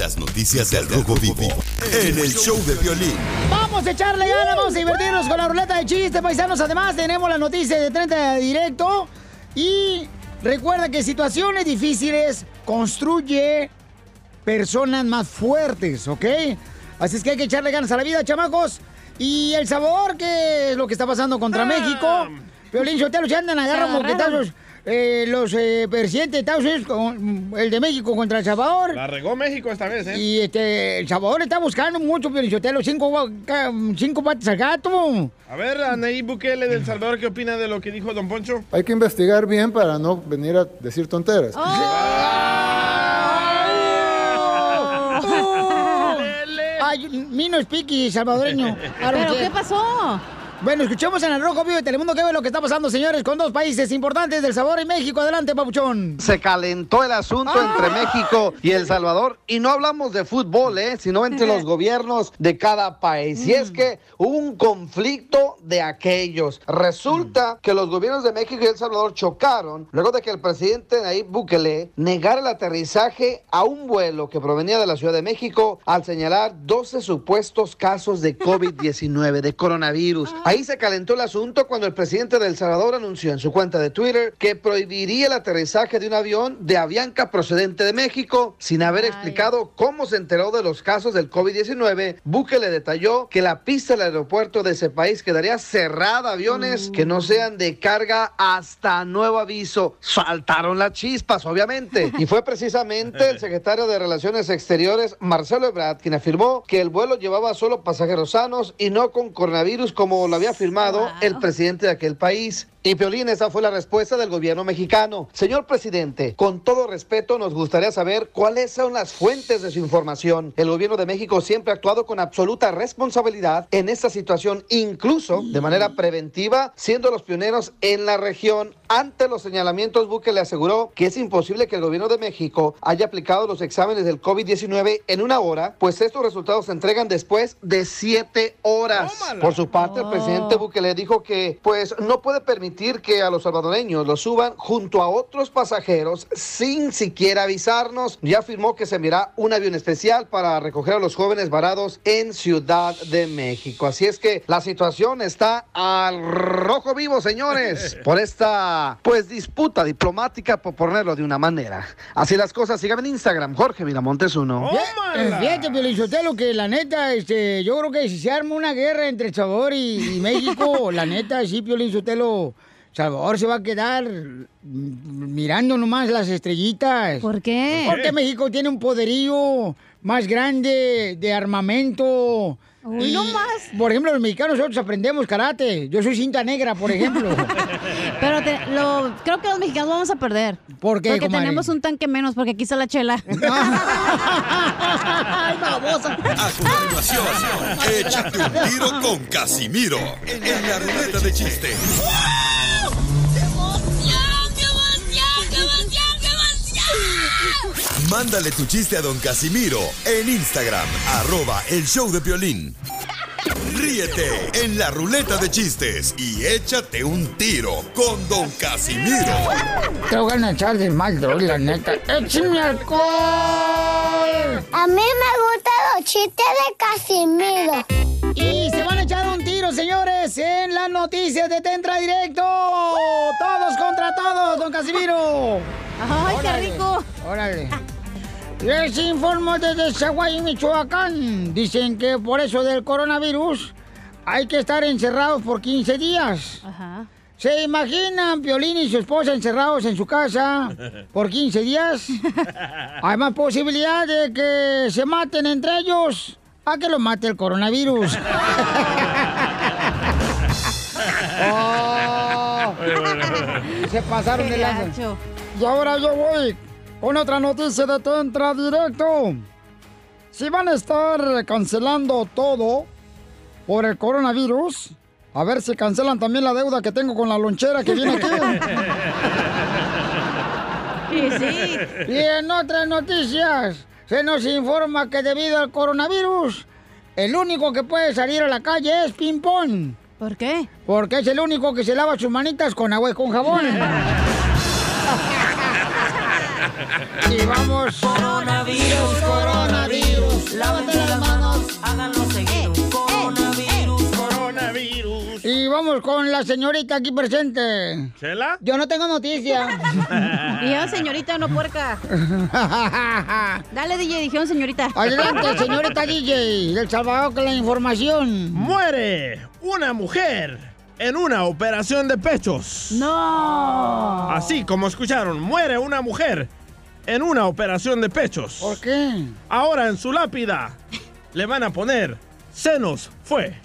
Las noticias del Rojo Vivo en el show de Piolín. Vamos a echarle ganas, vamos a divertirnos con la ruleta de chistes, paisanos. Además, tenemos la noticia de 30 de directo. Y recuerda que situaciones difíciles construye personas más fuertes, ¿ok? Así es que hay que echarle ganas a la vida, chamacos. Y el sabor, que es lo que está pasando contra México. Piolín Sotelo, se andan, agarran moquetazos eh, los eh, presidentes de Estados Unidos, con, el de México contra El Salvador. La regó México esta vez, ¿eh? Y este, El Salvador está buscando mucho, Piolichotelo, cinco, cinco patas al gato. A ver, Anaí Bukele del Salvador, ¿qué opina de lo que dijo Don Poncho? Hay que investigar bien para no venir a decir tonteras. Ay, Mino Spiky, salvadoreño. ¿Pero qué pasó? Bueno, escuchemos en el Rojo Vivo de Telemundo que ve lo que está pasando, señores, con dos países importantes del sabor y México. Adelante, papuchón. Se calentó el asunto Ah. entre México y El Salvador. Y no hablamos de fútbol, ¿eh? sino entre los gobiernos de cada país. Y Mm. es que hubo un conflicto de aquellos. Resulta Mm. que los gobiernos de México y El Salvador chocaron luego de que el presidente Nayib Bukele negara el aterrizaje a un vuelo que provenía de la Ciudad de México al señalar 12 supuestos casos de COVID-19, de coronavirus. Ahí se calentó el asunto cuando el presidente de El Salvador anunció en su cuenta de Twitter que prohibiría el aterrizaje de un avión de Avianca procedente de México sin haber explicado cómo se enteró de los casos del COVID-19. Bukele detalló que la pista del aeropuerto de ese país quedaría cerrada a aviones que no sean de carga hasta nuevo aviso. Saltaron las chispas, obviamente. Y fue precisamente el secretario de Relaciones Exteriores, Marcelo Ebrard, quien afirmó que el vuelo llevaba solo pasajeros sanos y no con coronavirus como lo había afirmado el presidente de aquel país. Y Piolín, esa fue la respuesta del gobierno mexicano. Señor presidente, con todo respeto nos gustaría saber cuáles son las fuentes de su información. El gobierno de México siempre ha actuado con absoluta responsabilidad en esta situación, incluso de manera preventiva, siendo los pioneros en la región. Ante los señalamientos, Buque le aseguró que es imposible que el gobierno de México haya aplicado los exámenes del COVID-19 en una hora, pues estos resultados se entregan después de siete horas. Por su parte, el presidente Bukele dijo que pues no puede permitir que a los salvadoreños los suban junto a otros pasajeros sin siquiera avisarnos. Ya afirmó que se enviará un avión especial para recoger a los jóvenes varados en Ciudad de México. Así es que la situación está al rojo vivo, señores, por esta pues disputa diplomática, por ponerlo de una manera. Así las cosas, síganme en Instagram, Jorge Miramontes uno. Eh, Fíjate, Piolichotelo, que la neta, este, yo creo que si se arma una guerra entre El Salvador y, y México, la neta, sí, Piolichotelo, Salvador se va a quedar mirando nomás las estrellitas. ¿Por qué? Porque México tiene un poderío más grande de armamento. Uy, no más. Por ejemplo, los mexicanos nosotros aprendemos karate. Yo soy cinta negra, por ejemplo. Pero te- lo, creo que los mexicanos vamos a perder. ¿Por qué, Porque comadre? tenemos un tanque menos, porque aquí está la chela. ¡Ay, babosa! A continuación, échate un tiro con Casimiro en la ruleta de chiste. Mándale tu chiste a don Casimiro en Instagram, arroba el show de violín. Ríete en la ruleta de chistes y échate un tiro con don Casimiro. Te voy a echar de mal, droga, la neta. ¡Échame alcohol! A mí me gustan los chistes de Casimiro. Y se van a echar un tiro, señores, en las noticias de Tentra Directo. Todos contra todos, don Casimiro. ¡Ay, qué Órale, rico! Órale. Les informo desde Zaguay, Michoacán. Dicen que por eso del coronavirus hay que estar encerrados por 15 días. Ajá. ¿Se imaginan Piolín y su esposa encerrados en su casa por 15 días? Hay más posibilidad de que se maten entre ellos a que lo mate el coronavirus. Oh, se pasaron de lanza. Y ahora yo voy con otra noticia de Te Entra Directo. Si van a estar cancelando todo por el coronavirus, a ver si cancelan también la deuda que tengo con la lonchera que viene aquí. Y sí. Y en otras noticias, se nos informa que debido al coronavirus, el único que puede salir a la calle es Ping Pong. ¿Por qué? Porque es el único que se lava sus manitas con agua y con jabón. y vamos. Coronavirus, coronavirus. Lávate las manos. Háganlo seguido. Coronavirus, coronavirus. Y vamos con la señorita aquí presente. ¿Chela? Yo no tengo noticia. Y yo, señorita, no puerca. Dale, DJ, dijeron señorita. Adelante, señorita DJ, del Salvador con la información. Muere una mujer en una operación de pechos. No. Así como escucharon, muere una mujer en una operación de pechos. ¿Por qué? Ahora en su lápida le van a poner senos fue.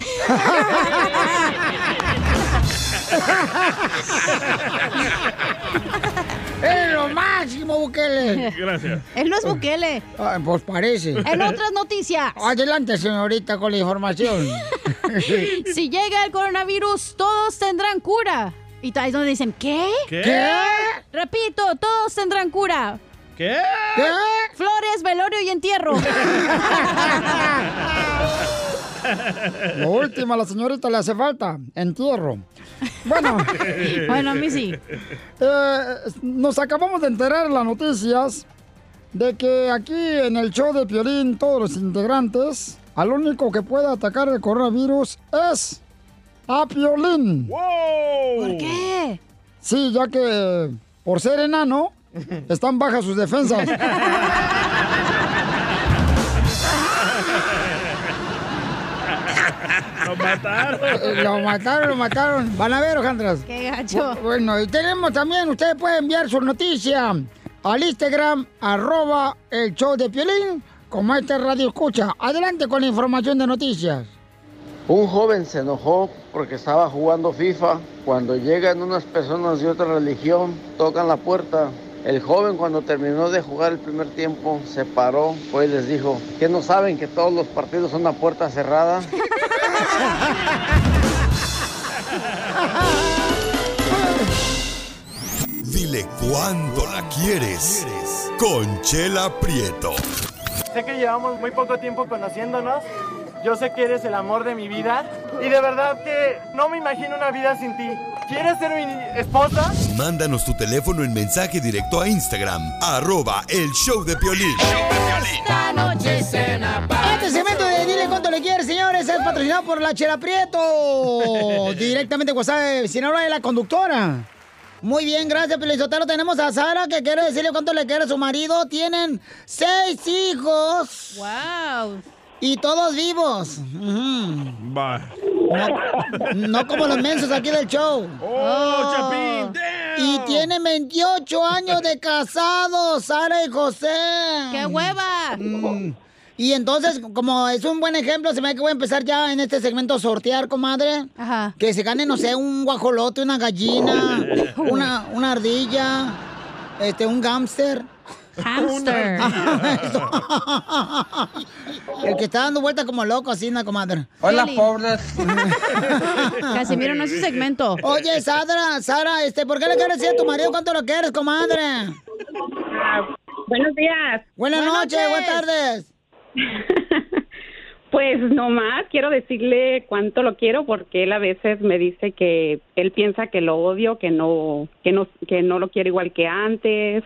¡Es lo máximo, Bukele! Gracias. Él no es Bukele. Ah, pues parece. En otras noticias. Adelante, señorita, con la información. Si llega el coronavirus, todos tendrán cura. Y ahí es donde dicen, ¿qué? ¿Qué? ¿Qué? Repito, todos tendrán cura. ¿Qué? ¿Qué? Flores, velorio y entierro. Lo último, a la señorita le hace falta. Entierro. Bueno, bueno, a mí sí. eh, nos acabamos de enterar en las noticias de que aquí en el show de Piolín, todos los integrantes, al único que puede atacar el coronavirus es a Piolín. ¡Wow! ¿Por qué? Sí, ya que por ser enano, están bajas sus defensas. Lo mataron. Lo mataron, lo mataron. Van a ver, Ojandras. Qué gacho. Bu- Bueno, y tenemos también, ustedes pueden enviar su noticia al Instagram, arroba el show de Piolín, como este radio escucha. Adelante con la información de noticias. Un joven se enojó porque estaba jugando FIFA. Cuando llegan unas personas de otra religión, tocan la puerta. El joven cuando terminó de jugar el primer tiempo se paró, fue y les dijo, ¿que no saben que todos los partidos son a puerta cerrada? Dile cuándo la quieres. Conchela Prieto. Sé que llevamos muy poco tiempo conociéndonos. Yo sé que eres el amor de mi vida. Y de verdad que no me imagino una vida sin ti. ¿Quieres ser mi esposa? Mándanos tu teléfono en mensaje directo a Instagram, arroba el show de Piolín. Esta noche cena Este segmento de Dile cuánto le quieres, señores, es patrocinado por la Chela Prieto. Directamente de WhatsApp, de Sinaloa de la conductora. Muy bien, gracias, Pelizotero. Tenemos a Sara que quiere decirle cuánto le quiere a su marido. Tienen seis hijos. ¡Wow! Y todos vivos. Va. No, no como los mensos aquí del show. ¡Oh, Chapín! Y tienen 28 años de casados, Sara y José. ¡Qué hueva! Mm. Y entonces, como es un buen ejemplo, se me ve que voy a empezar ya en este segmento a sortear, comadre. Ajá. Que se gane, no sé, un guajolote, una gallina, una, una ardilla, este, un gámster. Hamster. El que está dando vueltas como loco, así, ¿no, comadre? Hola, pobres. Casimiro, no es su segmento. Oye, Sara, Sara, este, ¿por qué le quieres decir a tu marido cuánto lo quieres, comadre? Buenos días. Buenas, noches, buenas tardes. Pues nomás quiero decirle cuánto lo quiero porque él a veces me dice que él piensa que lo odio, que no, que no, que no lo quiere igual que antes.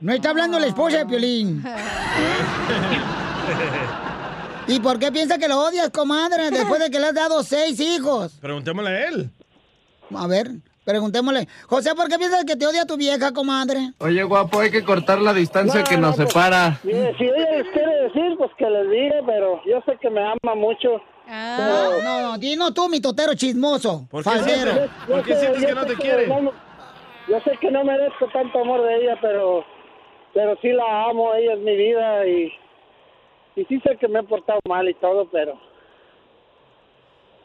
No está hablando la esposa de Piolín. ¿Y por qué piensa que lo odias, comadre, después de que le has dado seis hijos? Preguntémosle a él. A ver, preguntémosle. José, ¿por qué piensas que te odia tu vieja, comadre? Oye, guapo, hay que cortar la distancia que nos separa. Mire, si ella les quiere decir, pues que les diga, pero yo sé que me ama mucho. No, no, no, dinos tú, mi totero chismoso, ¿Por qué falsero. sientes- por qué sientes que no te quiere? Yo sé que no merezco tanto amor de ella, pero, pero sí la amo, ella es mi vida y, y sí sé que me he portado mal y todo, pero...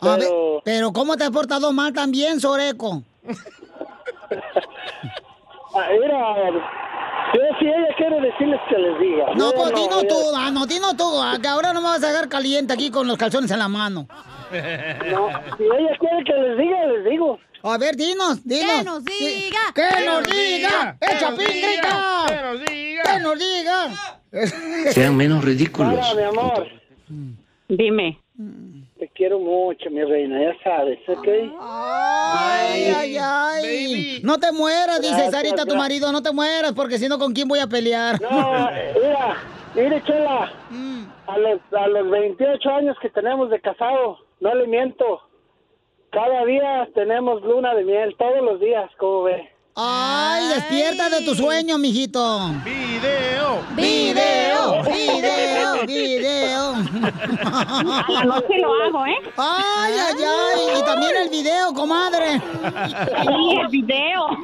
A ver, Pero- pero ¿cómo te has portado mal también, Soreco? Ah, Mira, yo si ella quiere decirles que les diga. No, pues dinos yo- tú, ah, no, dinos tú, ah, que ahora no me vas a dejar caliente aquí con los calzones en la mano. No, si ella quiere que les diga, les digo. A ver, dinos, dinos. ¡Que nos diga! ¡Que nos diga! ¡El Chapín grita! ¡Que nos diga! ¡Que nos diga! Sean menos ridículos. Sara, mi amor, Dime. te quiero mucho, mi reina, ya sabes, ¿ok? Ay, ay, ay. No te mueras, dice Gracias, Sarita, tu marido, no te mueras, porque si no, ¿con quién voy a pelear? No, mira, mire, Chela, a los, a los 28 años que tenemos de casado, no le miento, cada día tenemos luna de miel, todos los días, ¿cómo ve? Ay, despierta de tu sueño, mijito. ¡Video! Video, video, video. No se lo hago, ¿eh? Ay, ay, ay. Y también el video, comadre. Sí, el video.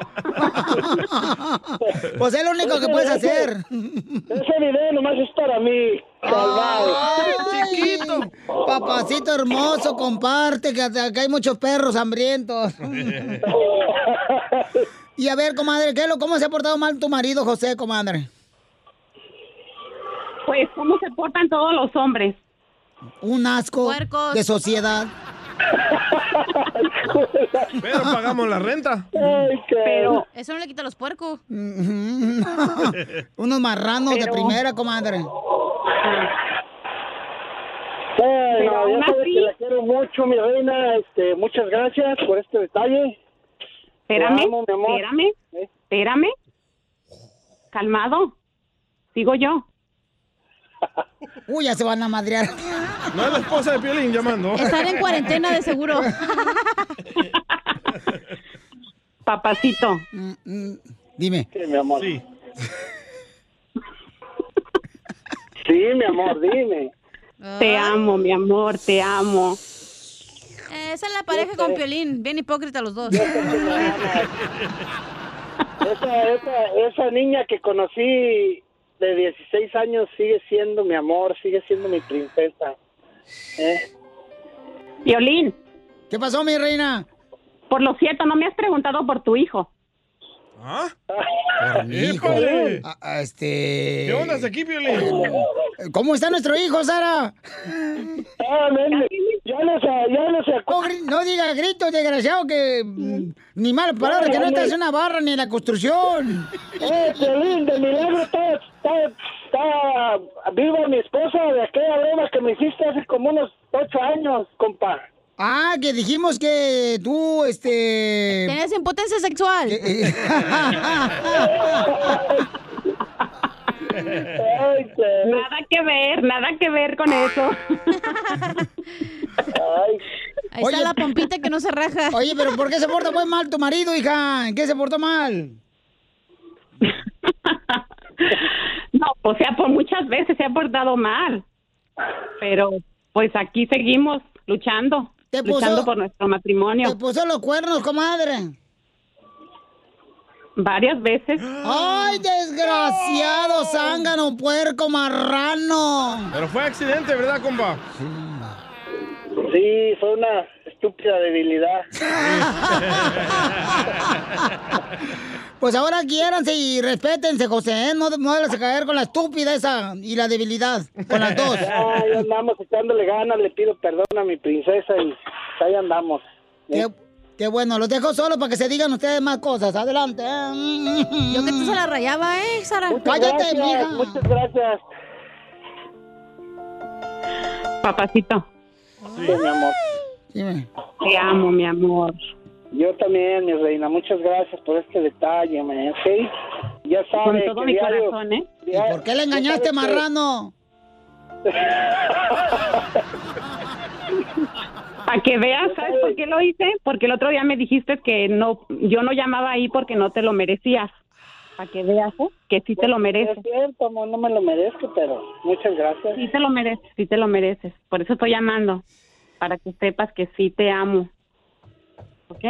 Pues es lo único que puedes hacer. Ese video nomás es para mí, salvado. Ay, chiquito. Papacito hermoso, comparte, que acá hay muchos perros hambrientos. Y a ver, comadre, ¿qué es lo, ¿cómo se ha portado mal tu marido, José, comadre? Pues, ¿cómo se portan todos los hombres? Un asco Puercos. de sociedad. Pero pagamos la renta. Pero, Eso no le quita los puercos. Unos marranos de primera, comadre. Bueno, ya sabes que la quiero mucho, mi reina, este, muchas gracias por este detalle. Espérame, amo, mi amor. espérame, espérame. Calmado. Sigo yo. Uy, ya se van a madrear. No es la esposa de Piolín llamando. Están en cuarentena de seguro. Papacito. Dime. Sí, mi amor. Sí. Sí, mi amor, dime. Te amo, mi amor, te amo. Eh, Esa es la pareja con Piolín. Bien hipócrita los dos. Esa, esa, esa niña que conocí de 16 años sigue siendo mi amor, sigue siendo mi princesa. ¿Eh? Violín, ¿Qué pasó, mi reina? por lo cierto, no me has preguntado por tu hijo. ¿Ah? Por mi hijo. Ah, ah, este. ¿Qué onda aquí, Piolín? ¿Cómo está nuestro hijo, Sara? Ah, ya no se, ya no se No, gri- no diga gritos, desgraciado, que mm, ni malas palabras, que no estás en una barra ni en la construcción. Eh, Piolín, de milagro está, está, está viva mi esposa de aquella broma que me hiciste hace como unos ocho años, compa. Ah, que dijimos que tú, este... Tienes impotencia sexual. Nada que ver, nada que ver con eso. ay, Ahí Oye. está la pompita que no se raja. Oye, pero ¿por qué se porta muy mal tu marido, hija? ¿En qué se portó mal? No, o sea, por muchas veces se ha portado mal. Pero, pues aquí seguimos luchando. Te puso- luchando por nuestro matrimonio. Te puso los cuernos, comadre. Varias veces. ¡Ay, desgraciado, zángano, puerco, marrano! Pero fue accidente, ¿verdad, compa? sí, fue una estúpida debilidad. Pues ahora quiéranse y respétense, José, ¿eh? No, no debes caer con la estúpida esa y la debilidad, con las dos. Ay, andamos echándole ganas, le pido perdón a mi princesa y ahí andamos. Qué, qué bueno, los dejo solos para que se digan ustedes más cosas. Adelante. ¿eh? Yo que tú se la rayaba, ¿eh, Sara? Cállate, gracias, mija. Muchas gracias. Papacito, Sí, mi amor. Dime. te amo, mi amor. Yo también, mi reina, muchas gracias por este detalle, me, ¿ok? Ya Con sabe todo que mi diario- corazón, ¿eh? ¿Y por qué le engañaste, marrano? Para que veas, ¿sabes por qué lo hice? Porque el otro día me dijiste que no, yo no llamaba ahí porque no te lo merecías. Para que veas, ¿eh? Que sí te lo mereces. Es cierto, no me lo merezco, pero muchas gracias. Sí te lo mereces, sí te lo mereces. Por eso estoy llamando. Para que sepas que sí te amo. ¿Ok?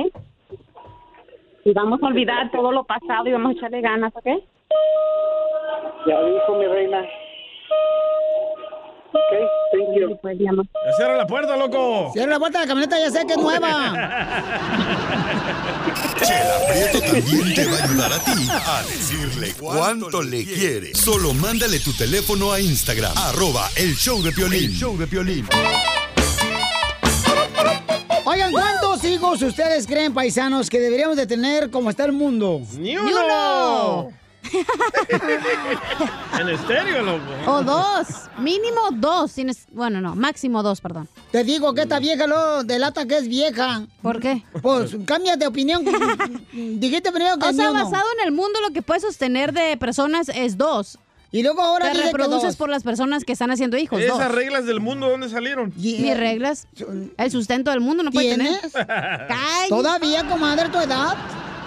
Y vamos a olvidar todo lo pasado y vamos a echarle ganas, ¿ok? Ya dijo mi reina. Ok, thank you. Pues, cierra la puerta, loco. Cierra la puerta de la camioneta, ya sé que es nueva. Chela Prieto también te va a ayudar a ti a decirle cuánto le quiere. Solo mándale tu teléfono a Instagram, arroba el show de Piolín. show de Piolín. Oigan, ¿cuántos hijos ustedes creen, paisanos, que deberíamos de tener como está el mundo? ¡Ni uno! En estéreo, loco. O dos. Mínimo dos. Tienes... Bueno, no. Máximo dos, perdón. Te digo que esta vieja lo delata que es vieja. ¿Por qué? Pues cambia de opinión. Dijiste primero que O sea, basado en el mundo, lo que puedes sostener de personas es dos. Y luego ahora Te que reproduces dos. por las personas que están haciendo hijos. Esas dos. reglas del mundo, ¿dónde salieron? Mis reglas. El sustento del mundo no puede tener. ¿Tienes? ¿Todavía, comadre, tu edad?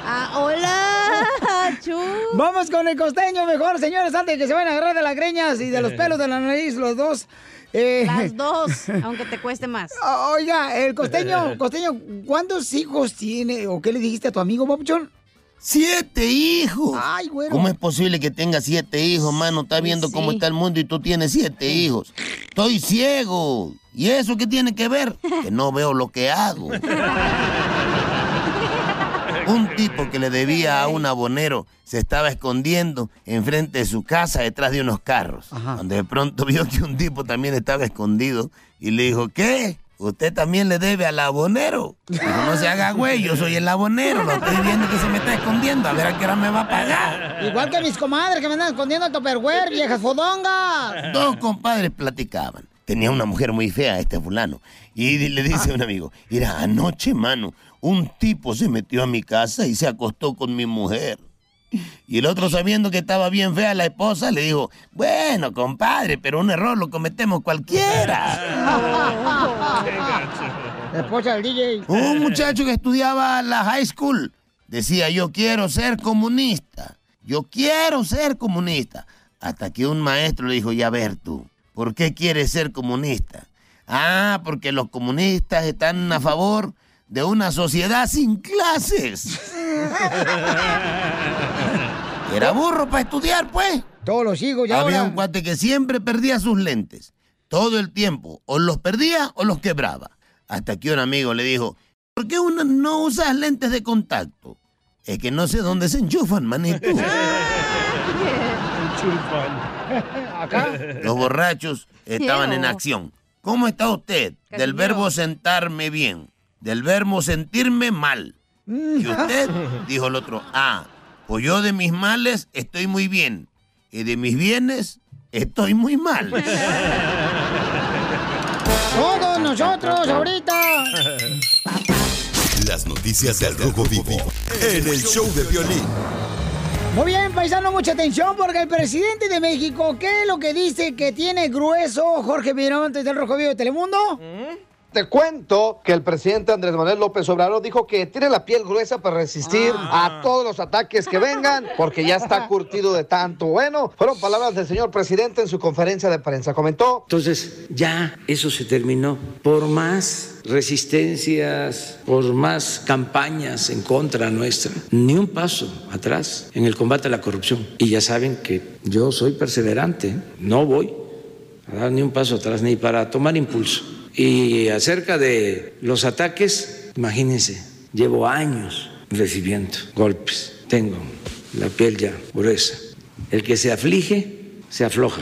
Ah, hola, Chu. Vamos con el costeño mejor, señores, antes de que se vayan a agarrar de las greñas y de los pelos de la nariz, los dos. Eh, Las dos, aunque te cueste más. Oiga, el costeño, costeño, ¿cuántos hijos tiene o qué le dijiste a tu amigo, Papuchón? ¡Siete hijos! Ay, güero. ¿Cómo es posible que tengas siete hijos, mano? Estás viendo cómo está el mundo y tú tienes siete hijos. Estoy ciego. ¿Y eso qué tiene que ver? Que no veo lo que hago. Un tipo que le debía a un abonero se estaba escondiendo enfrente de su casa detrás de unos carros. Cuando de pronto vio que un tipo también estaba escondido y le dijo, ¿qué? ¿Usted también le debe al abonero? Dijo, no se haga güey, yo soy el abonero, lo estoy viendo que se me está escondiendo, a ver a qué hora me va a pagar. Igual que mis comadres que me andan escondiendo el topperware, viejas fodongas. Dos compadres platicaban. Tenía una mujer muy fea, este fulano. Y le dice a un amigo, mira, anoche, mano, un tipo se metió a mi casa y se acostó con mi mujer. Y el otro, sabiendo que estaba bien fea la esposa, le dijo, bueno, compadre, pero un error lo cometemos cualquiera. La esposa del DJ. Un muchacho que estudiaba la high school decía, yo quiero ser comunista, yo quiero ser comunista. Hasta que un maestro le dijo, ya ver tú, ¿por qué quieres ser comunista? Ah, porque los comunistas están a favor de una sociedad sin clases. Era burro para estudiar, pues. Todos los hijos ya Había ahora. un cuate que siempre perdía sus lentes. Todo el tiempo. O los perdía o los quebraba. Hasta que un amigo le dijo, ¿por qué uno no usas lentes de contacto? Es que no sé dónde se enchufan, manito. Acá. Los borrachos estaban en acción. ¿Cómo está usted? Del verbo sentarme bien. Del verbo sentirme mal. ¿Y usted? Dijo el otro. Ah, pues yo de mis males estoy muy bien. Y de mis bienes estoy muy mal. Todos nosotros ahorita. Las noticias del Rojo Vivo en el show de violín. Muy bien, paisano, mucha atención porque el presidente de México, ¿qué es lo que dice que tiene grueso Jorge Miramontes del Rojo Vivo de Telemundo? Te cuento que el presidente Andrés Manuel López Obrador dijo que tiene la piel gruesa para resistir a todos los ataques que vengan, porque ya está curtido de tanto. Bueno, fueron palabras del señor presidente en su conferencia de prensa. Comentó Entonces ya eso se terminó. Por más resistencias, por más campañas en contra nuestra, ni un paso atrás en el combate a la corrupción. Y ya saben que yo soy perseverante, no voy a dar ni un paso atrás ni para tomar impulso. Y acerca de los ataques, imagínense, llevo años recibiendo golpes, tengo la piel ya gruesa. El que se aflige, se afloja.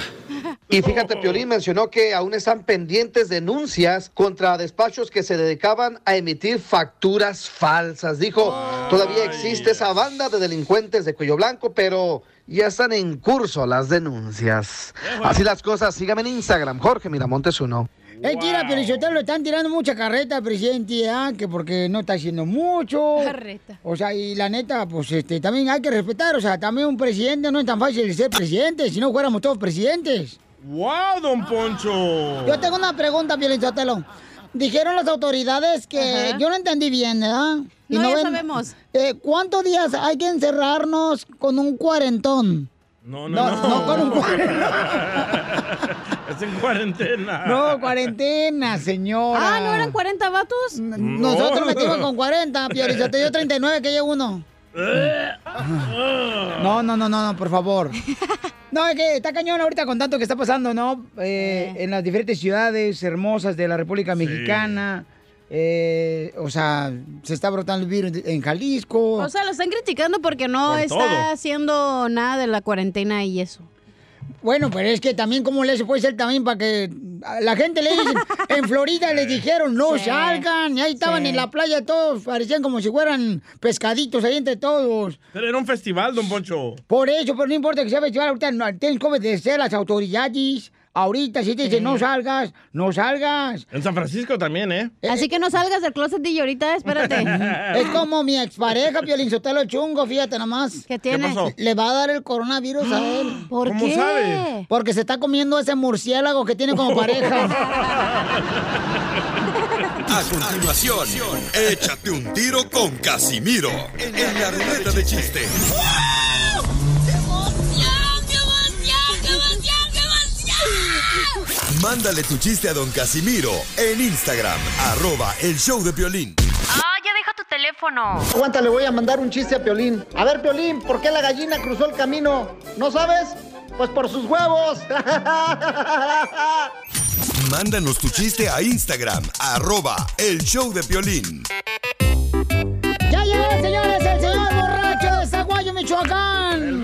Y fíjate, Piolín mencionó que aún están pendientes denuncias contra despachos que se dedicaban a emitir facturas falsas. Dijo, todavía existe esa banda de delincuentes de cuello blanco, pero ya están en curso las denuncias. Así las cosas, síganme en Instagram, Jorge Miramontes uno. Es que mira, pero le están tirando mucha carreta presidente, ¿ah? que porque no está haciendo mucho. Carreta. O sea, y la neta, pues este, también hay que respetar. O sea, también un presidente no es tan fácil de ser presidente, si no fuéramos todos presidentes. ¡Wow, don Poncho! Yo tengo una pregunta, Pielichotelo. Dijeron las autoridades que yo no entendí bien, ¿verdad? No, ya sabemos. Eh, ¿Cuántos días hay que encerrarnos con un cuarentón? No, no, No, no. no, con un en cuarentena. No, cuarentena, señora. Ah, ¿no eran 40 vatos? Nosotros metimos con 40, Piolichotelo. Yo 39, que llevo uno. No, no, no, no, no, por favor. No, es que está cañón ahorita con tanto que está pasando, ¿no? Eh, En las diferentes ciudades hermosas de la República Mexicana. Eh, o sea, se está brotando el virus en Jalisco. O sea, lo están criticando porque no Por está todo. haciendo nada de la cuarentena y eso. Bueno, pero es que también, ¿cómo le se puede ser también para que la gente le dicen? En Florida les dijeron, no Sí. salgan. Y ahí estaban Sí. en la playa todos, parecían como si fueran pescaditos ahí entre todos. Pero era un festival, don Poncho. Por eso, pero no importa que sea festival, ahorita no, tienen que obedecer las autoridades. Ahorita, si te dicen no salgas, no salgas. En San Francisco también, ¿eh? Así que no salgas del closet DJ ahorita, espérate. Es como mi expareja, Piolín Sotelo Chungo, fíjate nomás. ¿Qué tiene? ¿Qué pasó? Le va a dar el coronavirus a él. ¿Por ¿Cómo qué? sabe? Porque se está comiendo ese murciélago que tiene como pareja. A continuación, échate un tiro con Casimiro en la ruleta de chiste. Mándale tu chiste a don Casimiro en Instagram, arroba el show de violín. Ah, ya deja tu teléfono. Aguanta, le voy a mandar un chiste a Piolín. A ver, Piolín, ¿por qué la gallina cruzó el camino? ¿No sabes? Pues por sus huevos. Mándanos tu chiste a Instagram, arroba el show de violín. ¡Ya llegó, señores, el señor borracho de Zaguayo, Michoacán!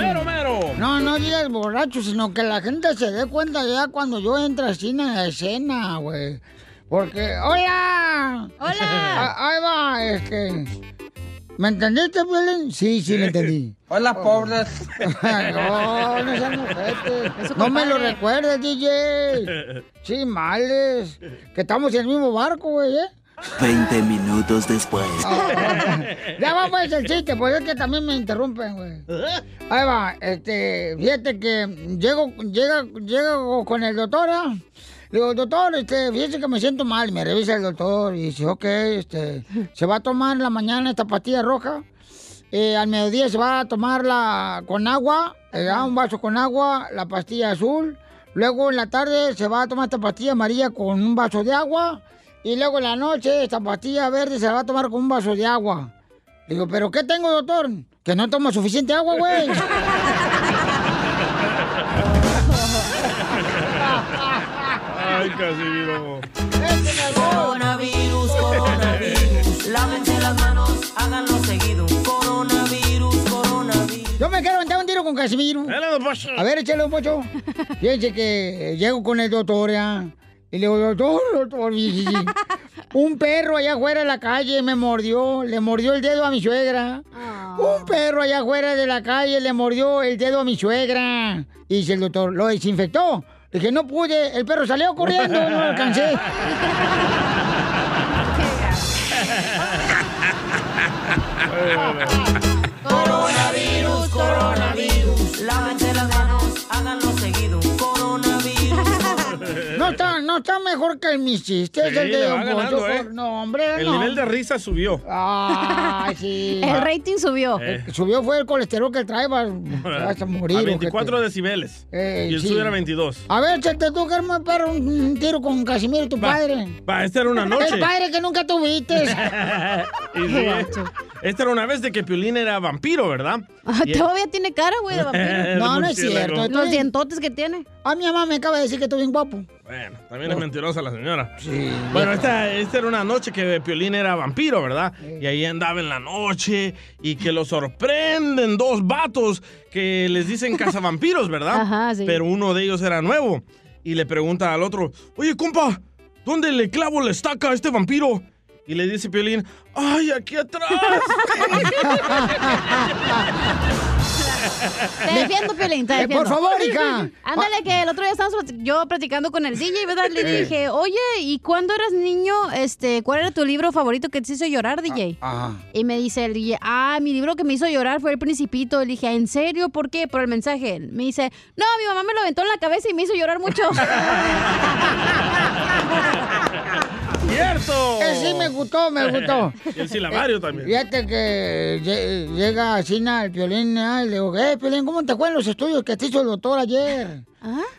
No, digas borracho, sino que la gente se dé cuenta ya cuando yo entro así en la escena, güey. Porque, ¡hola! ¡Hola! Ah, ahí va, este... ¿Me entendiste, Violín? Sí, sí, me entendí. Hola, pobres. no, no sean ojetes. No me lo recuerdes, DJ. Sí, males. Que estamos en el mismo barco, güey, ¿eh? 20 minutos después. Ya va pues el chiste, pues es que también me interrumpen, güey. Ahí va, este, fíjate que llego, llega, llego con el doctor, ¿ah? Le digo, doctor, este, fíjese que me siento mal. Me revisa el doctor y dice, ok, este, se va a tomar en la mañana esta pastilla roja. Eh, al mediodía se va a tomarla con agua, eh, ah, un vaso con agua, la pastilla azul. Luego en la tarde se va a tomar esta pastilla amarilla con un vaso de agua. Y luego en la noche esta pastilla verde se la va a tomar con un vaso de agua. Digo, ¿pero qué tengo, doctor? Que no tomo suficiente agua, güey. Ay, Casimiro. Coronavirus, coronavirus. Lávense las manos, háganlo seguido. Coronavirus, coronavirus. Yo me quiero aventar un tiro con Casimiro. A ver, échale un pocho. Fíjense que llego con el doctor ya. Y le digo, doctor, un perro allá afuera de la calle me mordió, le mordió el dedo a mi suegra. Un perro allá afuera de la calle le mordió el dedo a mi suegra. Y dice el doctor, ¿lo desinfectó? Le dije, no pude, el perro salió corriendo, no lo alcancé. Coronavirus, coronavirus. Lávense las manos, háganlo No está, mejor que mis chistes, Sí, el de le Don va ganando, Poncho. ¿eh? No, hombre, El no. nivel de risa subió. Ay, sí. El rating subió. Eh. Subió fue el colesterol que trae, vas, vas a morir. a ojete. 24 decibeles. Eh, y el sí. suyo era 22. A ver, échate tú, Carmen, perro, un, un tiro con Casimiro, tu padre. Va, esta era una noche. El padre que nunca tuviste. Y sí, esta era una vez de que Piolín era vampiro, ¿verdad? Y- Todavía tiene cara, güey, de vampiro. No, no es cierto. Los dientotes que tiene. A mi mamá me acaba de decir que estoy bien guapo. Bueno, también es mentirosa la señora. Sí. Bueno, esta, esta era una noche que Piolín era vampiro, ¿verdad? Y ahí andaba en la noche y que lo sorprenden dos vatos que les dicen cazavampiros, ¿verdad? Ajá, sí. Pero uno de ellos era nuevo. Y le pregunta al otro, oye, compa, ¿dónde le clavo la estaca a este vampiro? Y le dice Piolín, ¡ay, aquí atrás! Te defiendo, Piolín, te Eh, defiendo. por favor, hija. Ándale, que el otro día estábamos yo platicando con el DJ, ¿verdad? Le dije, oye, ¿y cuando eras niño, este, cuál era tu libro favorito que te hizo llorar, DJ? Ajá. Y me dice el DJ, ah, mi libro que me hizo llorar fue El Principito. Le dije, ¿en serio? ¿Por qué? Por el mensaje. Me dice, no, mi mamá me lo aventó en la cabeza y me hizo llorar mucho. ¡Cierto! Eh, sí, me gustó, me gustó. Y el silabario también. Fíjate que lle- llega China el Piolín ah, y le digo, eh, Piolín, ¿cómo te fue en los estudios que te hizo el doctor ayer?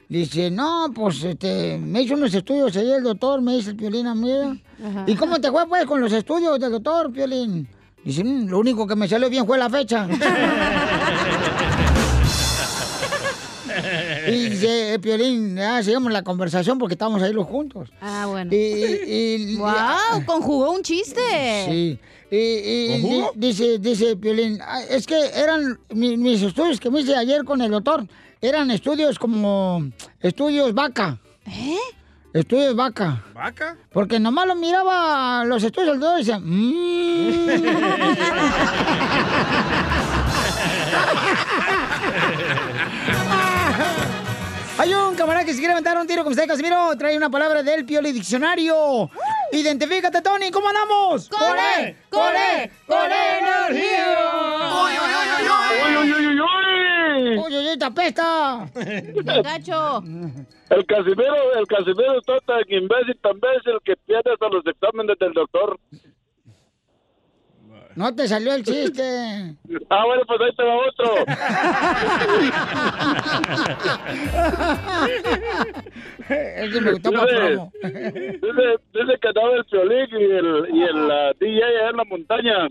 Dice, no, pues este, me hizo unos estudios ayer el doctor, me dice el Piolín a mí. ¿Y cómo te fue pues con los estudios del doctor, Piolín? Dice, "Mm, lo único que me salió bien fue la fecha. dice, eh, Piolín, ya seguimos la conversación porque estamos ahí los juntos. Ah, bueno. Y, y- y- Wow, conjugó un chiste. Sí. Y, y ¿Conjugo? di- dice, dice Piolín, "Ah, es que eran mi- mis estudios que me hice ayer con el doctor, eran estudios como estudios vaca. ¿Eh? Estudios vaca. ¿Vaca? Porque nomás lo miraba los estudios del doctor y decía, "Mm". Hay un camarada que se quiere aventar un tiro con usted, Casimiro. Trae una palabra del Pioli Diccionario. Identifícate, Tony. ¿Cómo andamos? ¡Con E! ¡Con E! ¡Con energía! ¡Uy, uy, uy, uy, uy! ¡Uy, uy, uy, uy! ¡Uy, uy, uy, te apesta! Gacho. El Casimiro, el Casimiro está tan imbécil, tan imbécil que pierde hasta los exámenes del doctor. No te salió el chiste. Ah, bueno, pues ahí te va otro. es que me gustó Dice- más promo. Dice, dice que andaba el Piolín y el, y el ah, DJ allá en la montaña.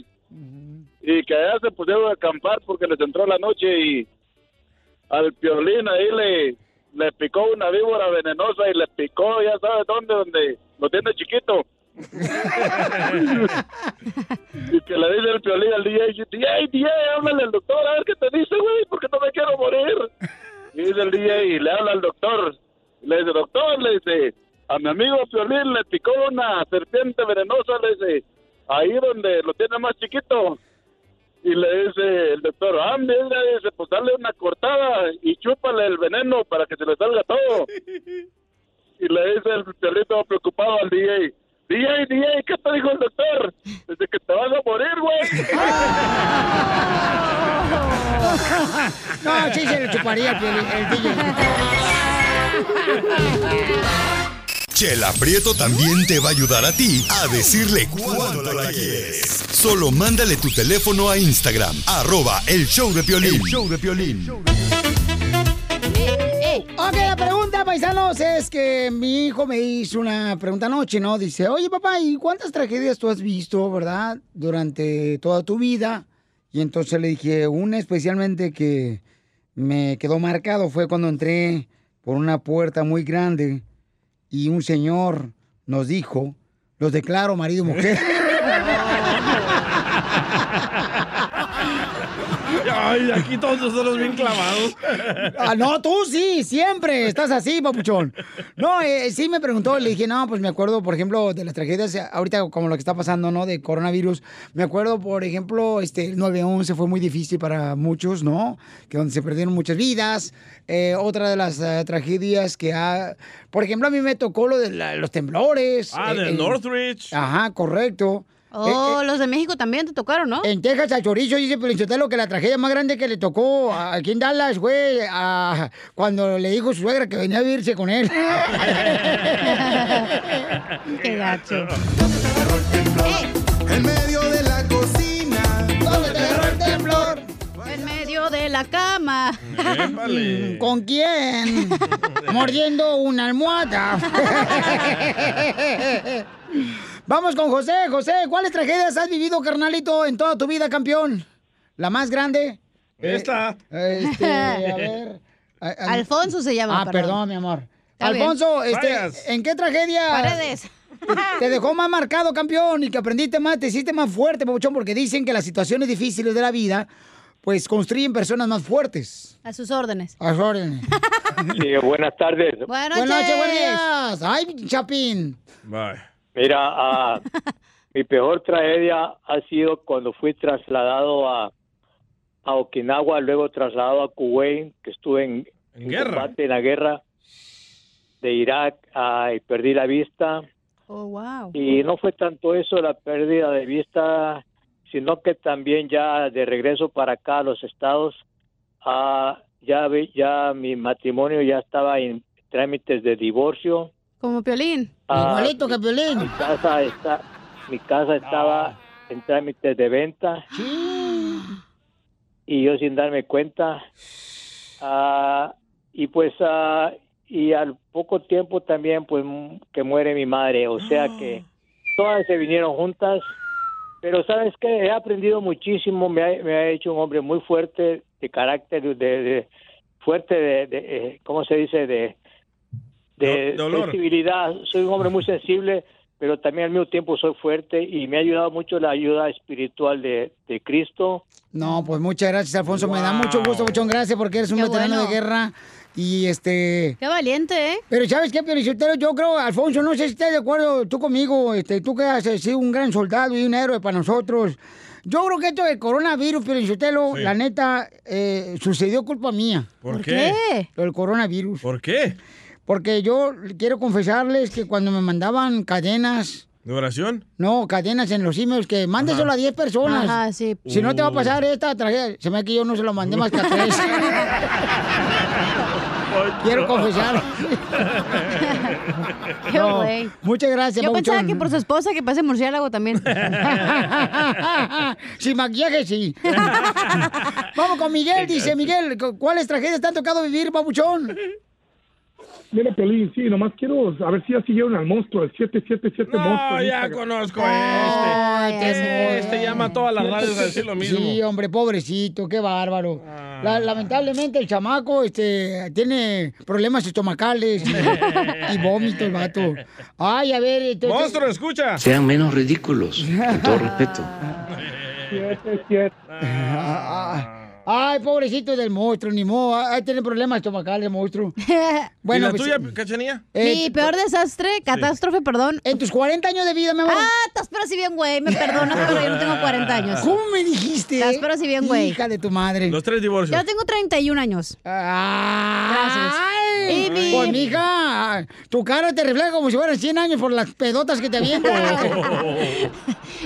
Y que allá se pusieron a acampar porque les entró la noche y al Piolín ahí le, le picó una víbora venenosa y le picó, ya sabes dónde, donde lo tiene chiquito. Y que le dice el Piolín al DJ, DJ, DJ, háblale al doctor, a ver qué te dice, güey, porque no me quiero morir. Y dice el DJ y le habla al doctor. Le dice, doctor, le dice, a mi amigo Piolín le picó una serpiente venenosa, le dice, ahí donde lo tiene más chiquito. Y le dice el doctor, ah, mira, dice, pues dale una cortada y chúpale el veneno para que se le salga todo. Y le dice el todo preocupado al DJ, DJ, DJ, ¿qué te dijo el doctor? Dice que te vas a morir, güey. No, sí se le chuparía el, el DJ. Chela Prieto también te va a ayudar a ti a decirle cuánto la quieres. Solo mándale tu teléfono a Instagram, arroba el show de Piolín. El show de Piolín. Paisanos, es que mi hijo me hizo una pregunta anoche, ¿no? Dice, oye, papá, ¿y cuántas tragedias tú has visto, verdad, durante toda tu vida? Y entonces le dije, una especialmente que me quedó marcado fue cuando entré por una puerta muy grande y un señor nos dijo, los declaro marido y mujer. Ay, aquí todos nosotros bien clavados. Ah, no, tú sí, siempre estás así, papuchón. No, eh, sí me preguntó, le dije, no, pues me acuerdo, por ejemplo, de las tragedias, eh, ahorita como lo que está pasando, ¿no? De coronavirus. Me acuerdo, por ejemplo, este, el 9-11 fue muy difícil para muchos, ¿no? Que donde se perdieron muchas vidas. Eh, otra de las eh, tragedias que ha... Por ejemplo, a mí me tocó lo de la- los temblores. Ah, eh, de en- Northridge. Ajá, correcto. Oh, los de México también te tocaron, ¿no? En Texas al chorizo dice Pelichotelo que la tragedia más grande que le tocó a- aquí en Dallas fue a- cuando le dijo su suegra que venía a vivirse con él. Qué gacho. En la cama. ¿Con quién? Mordiendo una almohada. Vamos con José. José, ¿cuáles tragedias has vivido, carnalito, en toda tu vida, campeón? ¿La más grande? Esta. Eh, este, a ver. A- a- Alfonso se llama, Ah, perdón. perdón, mi amor. Está. Alfonso, este. ¿en qué tragedia? Paredes. Te dejó más marcado, campeón, y que aprendiste más, te hiciste más fuerte, papuchón, porque dicen que las situaciones difíciles de la vida, pues construyen personas más fuertes. A sus órdenes. A sus órdenes. Sí, buenas tardes. Buenas Buenas noches, buenos días. Ay, Chapín. Bye. Mira, ah, mi peor tragedia ha sido cuando fui trasladado a, a Okinawa, luego trasladado a Kuwait, que estuve en, en guerra. combate en la guerra de Irak ah, y perdí la vista. Oh, wow. Y no fue tanto eso la pérdida de vista, sino que también ya de regreso para acá a los estados, ah, ya, ya mi matrimonio ya estaba en trámites de divorcio. Como Piolín. Ah, Igualito que Piolín. Mi casa está, mi casa estaba en trámites de venta y yo sin darme cuenta. Ah, y pues ah, y al poco tiempo también pues que muere mi madre, o sea que todas se vinieron juntas. Pero sabes que he aprendido muchísimo, me ha, me ha hecho un hombre muy fuerte de carácter, de, de fuerte de, de, eh, ¿cómo se dice? De, de dolor. sensibilidad. Soy un hombre muy sensible, pero también al mismo tiempo soy fuerte y me ha ayudado mucho la ayuda espiritual de, de Cristo. No, pues muchas gracias, Alfonso. Me da mucho gusto, muchón. Gracias porque eres un Qué veterano bueno. de guerra. Y este. Qué valiente, ¿eh? Pero ¿sabes qué, Piolichotero? Yo creo, Alfonso, no sé si estás de acuerdo tú conmigo, este, tú que has sido un gran soldado y un héroe para nosotros. Yo creo que esto del coronavirus, Piolichotelo, Sí. la neta, eh, sucedió culpa mía. ¿Por ¿Por qué? qué? Lo del coronavirus. ¿Por qué? Porque yo quiero confesarles que cuando me mandaban cadenas, ¿De oración? no, cadenas en los emails, que mándeselo a 10 personas. Ajá, sí. Si no te va a Uh. pasar esta tragedia. Se me ve que yo no se lo mandé más que a tres. Quiero confesar. Qué No, güey. Muchas gracias, Yo pensaba Pabuchón. que por su esposa que pase murciélago también. Sin maquillaje, sí. Vamos con Miguel, dice Miguel. ¿cu- ¿Cuáles tragedias te han tocado vivir, babuchón? Mira, Pelín, sí, nomás quiero a ver si ya siguieron al monstruo, el 777 monstruo. No, en ya Instagram. conozco a este. Este llama a todas las radios a decir lo mismo. Sí, hombre, pobrecito, qué bárbaro. Ah. La- lamentablemente el chamaco este, tiene problemas estomacales y, y vómito el vato. Ay, a ver. este- Monstruo, escucha. Sean menos ridículos, con todo respeto. Ay, pobrecito del monstruo, ni modo. Ay, tiene problemas estomacales, monstruo. Bueno, ¿Y la pues, tuya, Cachanía? Mi peor desastre, catástrofe, perdón. En tus 40 años de vida, mi amor. Ah, estás pero si bien, güey. Me perdonas, pero yo no tengo 40 años. ¿Cómo me dijiste? Estás pero si bien, güey. Hija de tu madre. Los tres divorcios. Yo tengo 31 años. Gracias. Y mi- Pues, mija, tu cara te refleja como si fueran 100 años por las pedotas que te avientas.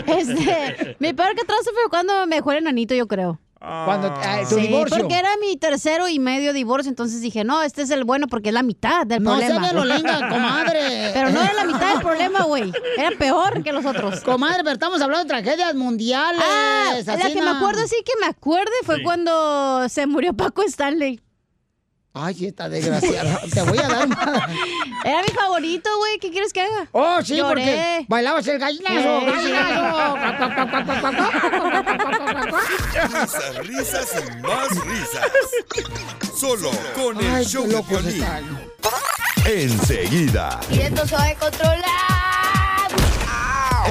Este, mi peor catástrofe fue cuando me dejó el enanito, yo creo. Cuando ah, tu Sí, divorcio. porque era mi tercero y medio divorcio, entonces dije, no, este es el bueno porque es la mitad del No problema. sea violenga, comadre. Pero no era la mitad del problema, güey. Era peor que los otros. Comadre, pero estamos hablando de tragedias mundiales. Ah, la que me no. acuerdo, sí que me acuerde, fue Sí. cuando se murió Paco Stanley. Ay, sí, está desgraciada. Te voy a dar un... Era mi favorito, güey. ¿Qué quieres que haga? Oh, sí, Lloré. porque bailabas el gallinazo, Sí. Risas, risas y más risas. Solo con el Ay, show de Piolín. Enseguida, Y esto se va a controlar.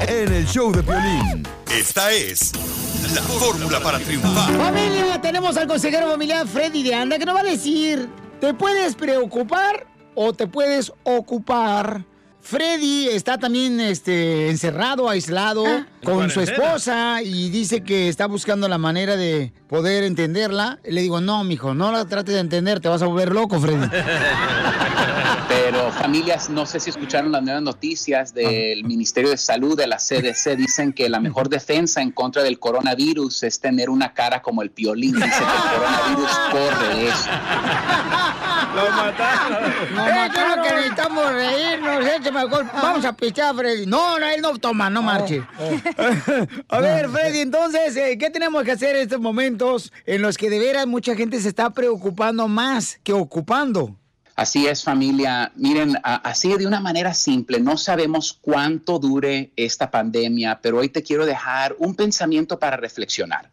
en el show de Piolín. Esta es la fórmula para triunfar. Familia, tenemos al consejero familiar Freddy de Anda que nos va a decir, ¿te puedes preocupar o te puedes ocupar? Freddy está también este, encerrado, aislado con su esposa y dice que está buscando la manera de poder entenderla. Le digo, no, mijo, no la trates de entender, te vas a volver loco, Freddy. Pero familias, no sé si escucharon las nuevas noticias del Ministerio de Salud, de la CDC, dicen que la mejor defensa en contra del coronavirus es tener una cara como el piolín. Dice que el coronavirus corre de eso. Lo mataron. Eso es lo que necesitamos reírnos, alcohol. Vamos a pichar, Freddy. No, no, él no toma, no marche. a ver, Freddy, entonces, eh, ¿qué tenemos que hacer en estos momentos en los que de veras mucha gente se está preocupando más que ocupando? Así es, familia. Miren, así de una manera simple, no sabemos cuánto dure esta pandemia, pero hoy te quiero dejar un pensamiento para reflexionar.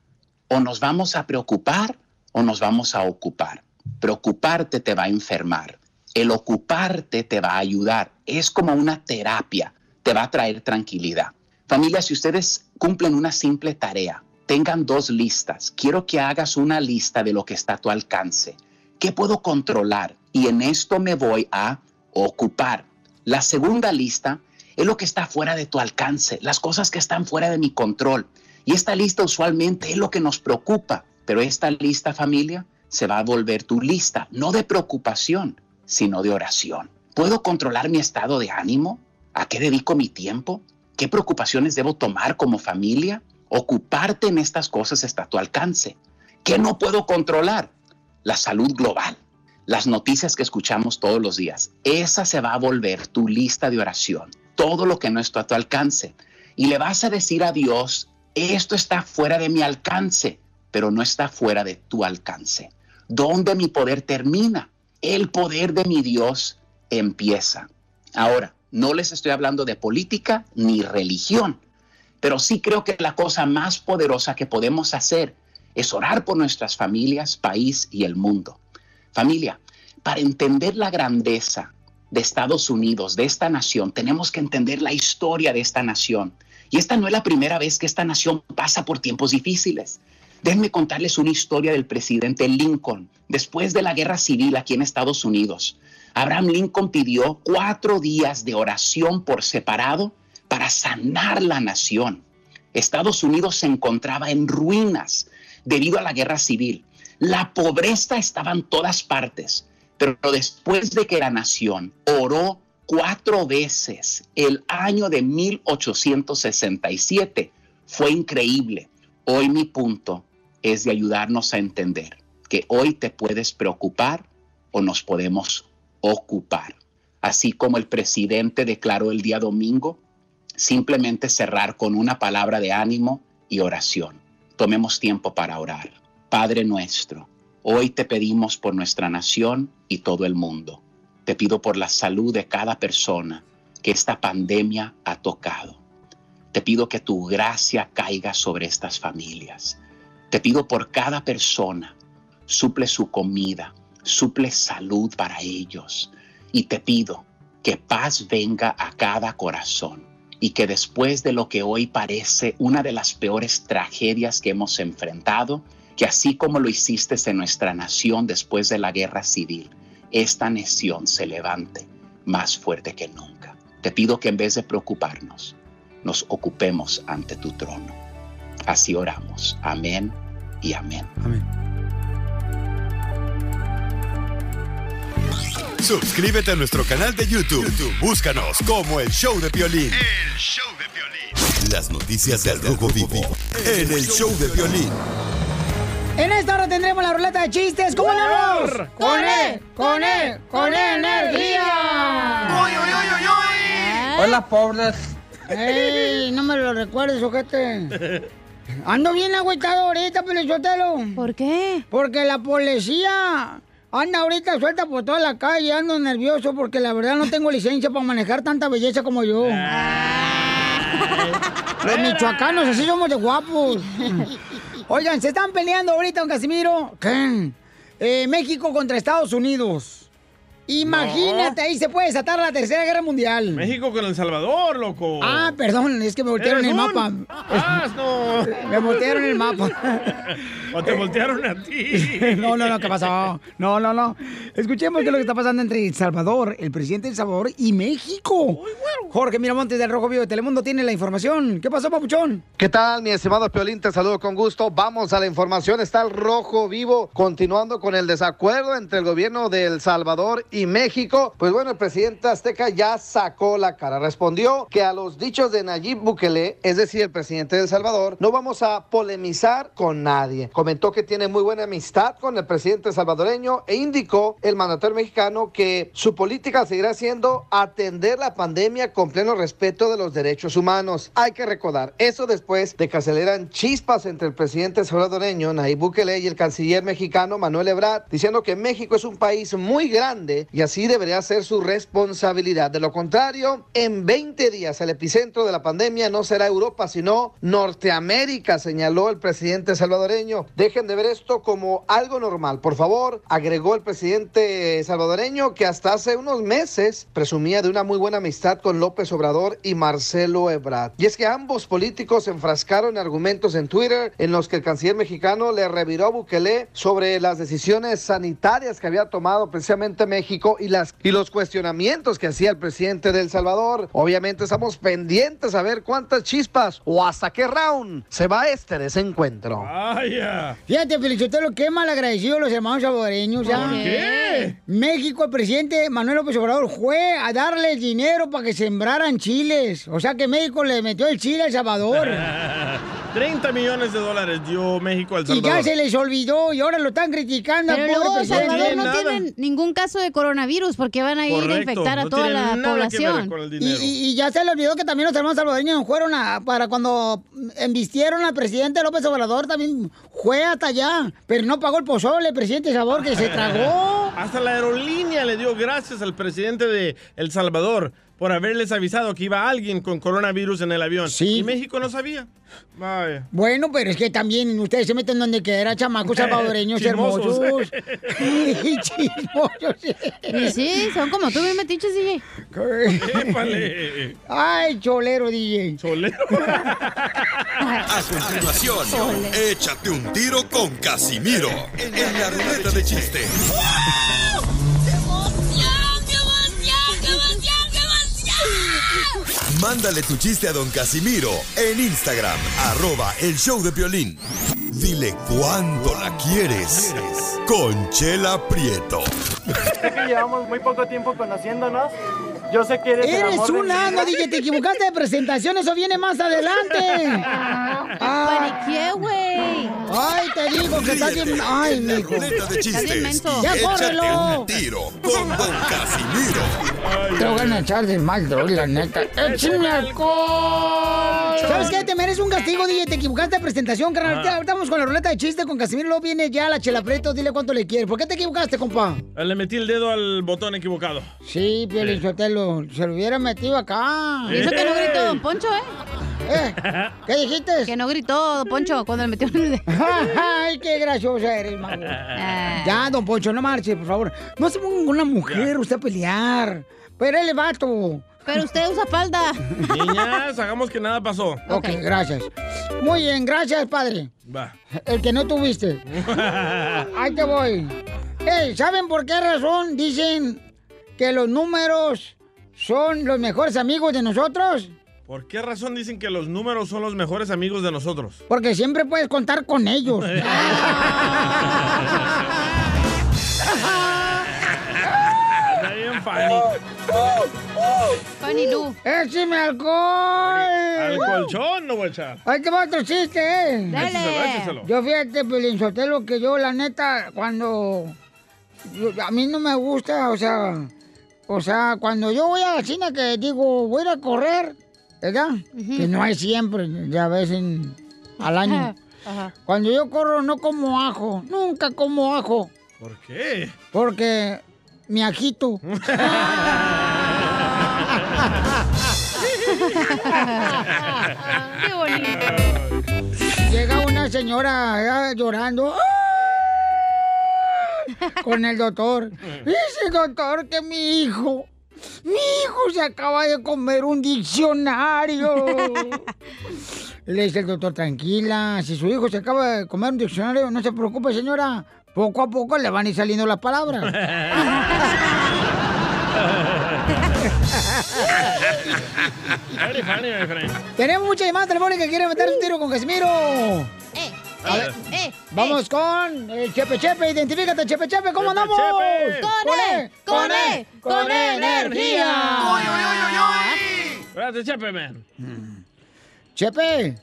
O nos vamos a preocupar o nos vamos a ocupar. Preocuparte te va a enfermar. El ocuparte te va a ayudar. Es como una terapia. Te va a traer tranquilidad. Familia, si ustedes cumplen una simple tarea, tengan dos listas. Quiero que hagas una lista de lo que está a tu alcance. ¿Qué puedo controlar? Y en esto me voy a ocupar. La segunda lista es lo que está fuera de tu alcance, las cosas que están fuera de mi control. Y esta lista usualmente es lo que nos preocupa, pero esta lista familia se va a volver tu lista, no de preocupación, sino de oración. ¿Puedo controlar mi estado de ánimo? ¿A qué dedico mi tiempo? ¿Qué preocupaciones debo tomar como familia? Ocuparte en estas cosas está a tu alcance. ¿Qué no puedo controlar? La salud global, las noticias que escuchamos todos los días. Esa se va a volver tu lista de oración. Todo lo que no está a tu alcance. Y le vas a decir a Dios, esto está fuera de mi alcance, pero no está fuera de tu alcance. ¿Dónde mi poder termina? El poder de mi Dios empieza. Ahora, no les estoy hablando de política ni religión, pero sí creo que la cosa más poderosa que podemos hacer es orar por nuestras familias, país y el mundo. Familia, para entender la grandeza de Estados Unidos, de esta nación, tenemos que entender la historia de esta nación. Y esta no es la primera vez que esta nación pasa por tiempos difíciles. Déjenme contarles una historia del presidente Lincoln. Después de la guerra civil aquí en Estados Unidos, Abraham Lincoln pidió cuatro días de oración por separado para sanar la nación. Estados Unidos se encontraba en ruinas debido a la guerra civil. La pobreza estaba en todas partes, pero después de que la nación oró cuatro veces el año de 1867, fue increíble. Hoy mi punto es de ayudarnos a entender que hoy te puedes preocupar o nos podemos ocupar. Así como el presidente declaró el día domingo, simplemente cerrar con una palabra de ánimo y oración. Tomemos tiempo para orar. Padre nuestro, hoy te pedimos por nuestra nación y todo el mundo. Te pido por la salud de cada persona que esta pandemia ha tocado. Te pido que tu gracia caiga sobre estas familias. Te pido por cada persona, suple su comida, suple salud para ellos. Y te pido que paz venga a cada corazón y que después de lo que hoy parece una de las peores tragedias que hemos enfrentado, que así como lo hiciste en nuestra nación después de la guerra civil, esta nación se levante más fuerte que nunca. Te pido que en vez de preocuparnos, nos ocupemos ante tu trono. Así oramos. Amén y amén. Suscríbete a nuestro canal de YouTube. YouTube, Búscanos como el Show de Piolín. El show de violín. Las noticias del Rojo Vivo en el Show de Piolín. En esta hora tendremos la ruleta de chistes. ¿Cómo andamos? Con él, con él, con energía. Hola, pobres. Ey, no me lo recuerdes, ojete. Ando bien agüitado ahorita, Pelichotelo. ¿Por qué? Porque la policía anda ahorita suelta por toda la calle, ando nervioso porque la verdad no tengo licencia para manejar tanta belleza como yo. Los michoacanos, así somos de guapos. Oigan, se están peleando ahorita, don Casimiro. ¿Qué? Eh, México contra Estados Unidos. Imagínate, ahí se puede desatar la Tercera Guerra Mundial. México con El Salvador, loco. Ah, perdón, es que me voltearon ¿Eres el un? mapa. Ah, no. Me voltearon el mapa. O te voltearon a ti. No, no, no, ¿qué pasó? No, no, no. Escuchemos qué es lo que está pasando entre El Salvador, el presidente de El Salvador y México. Jorge Miramontes del Rojo Vivo de Telemundo tiene la información. ¿Qué pasó, papuchón? ¿Qué tal, mi estimado Piolín? Te saludo con gusto. Vamos a la información. Está el rojo vivo continuando con el desacuerdo entre el gobierno de El Salvador y México. Pues bueno, el presidente azteca ya sacó la cara. Respondió que a los dichos de Nayib Bukele, es decir, el presidente de El Salvador, no vamos a polemizar con nadie. Comentó que tiene muy buena amistad con el presidente salvadoreño e indicó el mandatario mexicano que su política seguirá siendo atender la pandemia con pleno respeto de los derechos humanos. Hay que recordar, eso después de que aceleran chispas entre el presidente salvadoreño Nayib Bukele y el canciller mexicano Manuel Ebrard, diciendo que México es un país muy grande y así debería ser su responsabilidad. De lo contrario, en 20 días el epicentro de la pandemia no será Europa, sino Norteamérica, señaló el presidente salvadoreño. Dejen de ver esto como algo normal, por favor, agregó el presidente salvadoreño que hasta hace unos meses presumía de una muy buena amistad con López Obrador y Marcelo Ebrard. Y es que ambos políticos enfrascaron en argumentos en Twitter en los que el canciller mexicano le reviró a Bukele sobre las decisiones sanitarias que había tomado precisamente México y las y los cuestionamientos que hacía el presidente de El Salvador. Obviamente estamos pendientes a ver cuántas chispas o hasta qué round se va este desencuentro. Vaya. Fíjate, Felicitelo, qué mal agradecido los hermanos salvadoreños. ya. ¿Por qué? México, el presidente Manuel López Obrador fue a darles dinero para que sembraran chiles. O sea que México le metió el chile a El Salvador. 30 millones de dólares dio México al y Salvador. ya se les olvidó y ahora lo están criticando Pero luego El. Salvador no tienen ningún caso de coronavirus porque van a ir a infectar a no toda la población. con el Y, dinero. y- y ya se le olvidó que también los hermanos salvadoreños fueron a, para cuando embistieron al presidente López Obrador, también fue hasta allá, pero no pagó el pozole, el presidente Sabor, que se tragó. Hasta la aerolínea le dio gracias al presidente de El Salvador. Por haberles avisado que iba alguien con coronavirus en el avión. Sí. Y México no sabía. Vaya. Bueno, pero es que también ustedes se meten donde quiera, chamacos salvadoreños hermosos. Chismosos. Y sí, son como tú, bien metiches, DJ. Épale. Ay, cholero, DJ. Cholero. A continuación, échate un tiro con Casimiro en la ruleta de chiste. Mándale tu chiste a don Casimiro en Instagram, arroba el show de violín. Dile cuándo la quieres. Conchela Prieto. Sé que llevamos muy poco tiempo conociéndonos. Yo sé que eres, el Eres amor de un mi ano. DJ, te equivocaste de presentación, eso viene más adelante. Paniqué, güey. Ay, te digo que estás bien. Ay, mijo. Ruleta de chistes. Ya córrelo. un tiro con don Casimiro. Te voy a echar de mal, droga, la neta. ¡Échame alcohol! ¿Sabes qué? Te mereces un castigo, DJ. Te equivocaste de presentación, carnal. Ah. Ahorita- vamos con la ruleta de chiste con Casimiro. Luego viene ya la chela preto. Dile cuánto le quieres. ¿Por qué te equivocaste, compa? Le metí el dedo al botón equivocado. Sí, Piolín Se lo hubiera metido acá. Y eso que no gritó Don Poncho, ¿eh? ¿Eh? ¿Qué dijiste? Que no gritó Don Poncho cuando le metió el Ay, qué graciosa eres, mago. Ya, don Poncho, no marche, por favor. No se ponga con una mujer usted a pelear. Pero él es vato. Pero usted usa falda. Niñas, hagamos que nada pasó. Ok, gracias. Muy bien, gracias, padre. Va. El que no tuviste. Ahí te voy. Ey, ¿saben por qué razón dicen que los números son los mejores amigos de nosotros? ¿Por qué razón dicen que los números son los mejores amigos de nosotros? Porque siempre puedes contar con ellos. Está bien, Fanny. Fanny Lu. ¡Écheme alcohol! Al colchón no voy a echar. Ahí te va otro chiste, ¿eh? Écheselo, écheselo. Yo fíjate, Pelín Sotelo, que yo, la neta, cuando... a mí no me gusta, o sea... O sea, cuando yo voy a la cine que digo, voy a ir a correr, ¿verdad? Que no hay siempre, ya ves, en- al año. Ajá. Cuando yo corro no como ajo, nunca como ajo, ¿Por qué? porque me agito. Qué bonito. Llega una señora llorando ¡ah! Con el doctor. Dice doctor que mi hijo, mi hijo se acaba de comer un diccionario. Le dice el doctor, tranquila, si su hijo se acaba de comer un diccionario, no se preocupe señora, poco a poco le van a ir saliendo las palabras. Tenemos mucha llamada telefónica que quiere meter un tiro con Casimiro. A ver. Eh, Vamos con el Chepe Chepe, identifícate Chepe Chepe, ¿cómo Chepe, andamos? Chepe. Con E, con E, con energía. Espérate, Chepe, man. Chepe,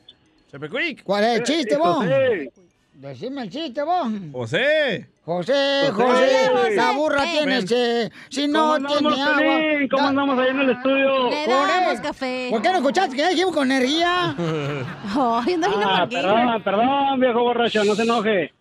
Chepe Quick. ¿cuál es el chiste vos? José. Decime el chiste vos. José. José, José, José, José. la burra Eh. tiene sed, si ¿Cómo no tiene agua. Pelín? ¿Cómo da- andamos ahí en el estudio? Le Con damos E. café. ¿Por qué no escuchaste que ya dijimos con energía? Ay, bien Ah, perdón, perdón, viejo borracho, no se enoje.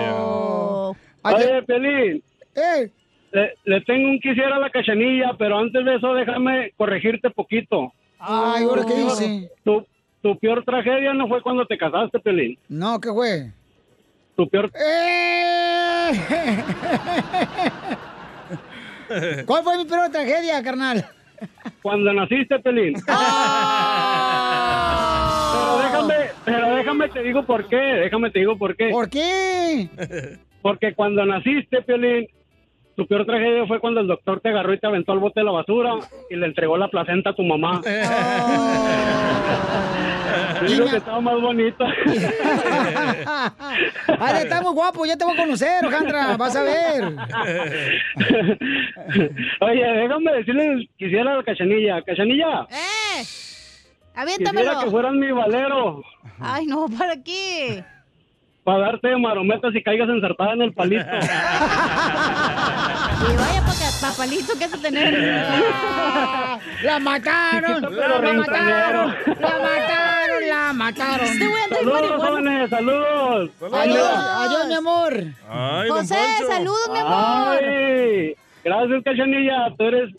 Oh. Ay, Oye, Pelín, eh, le, le tengo un quisiera a la cachanilla, pero antes de eso déjame corregirte poquito. Ay, ¿ahora qué dice? Tu, tu peor tragedia no fue cuando te casaste, Pelín. No, ¿qué fue? Tu peor... ¡Eh! ¿Cuál fue mi peor tragedia, carnal? Cuando naciste, Pelín. Pero déjame, pero déjame te digo por qué, déjame te digo por qué. ¿Por qué? Porque cuando naciste, Pelín, tu peor tragedia fue cuando el doctor te agarró y te aventó al bote de la basura y le entregó la placenta a tu mamá. Digo que estaba más bonita. Ay, está muy guapo, ya te voy a conocer, Alejandra, vas a ver. Oye, déjame decirle, quisiera a la cachanilla. Cachanilla, ¡Eh! quisiera Aviéntamelo. que fueras mi valero Ay, no, ¿para qué? para darte marometas y caigas ensartada en el palito. Y vaya para papalito que has de tener. ¡La mataron! ¡La mataron! ¡La mataron! ¡La mataron! Saludos, jóvenes, saludos. Adiós, adiós, mi amor. Ay, José, saludos, mi amor. Ay, gracias, cachanilla. Tú eres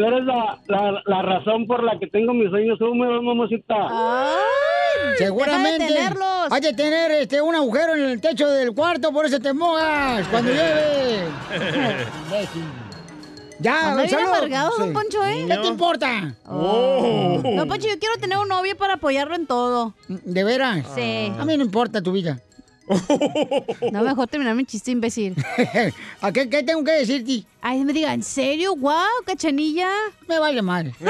Tú eres la, la, la razón por la que tengo mis sueños húmedos, mamacita. Seguramente. Hay de tener este, un agujero en el techo del cuarto, por eso te mojas cuando llueve. Ya, Anda bien amargado, don Sí. Poncho, ¿eh? ¿Qué te importa? Oh. Don Poncho, yo quiero tener un novio para apoyarlo en todo. ¿De veras? Sí. A mí no importa tu vida. No, mejor terminar mi chiste, imbécil. ¿A qué, qué tengo que decirte? Ay, me diga, ¿en serio? ¡Guau, cachanilla! Me vale madre.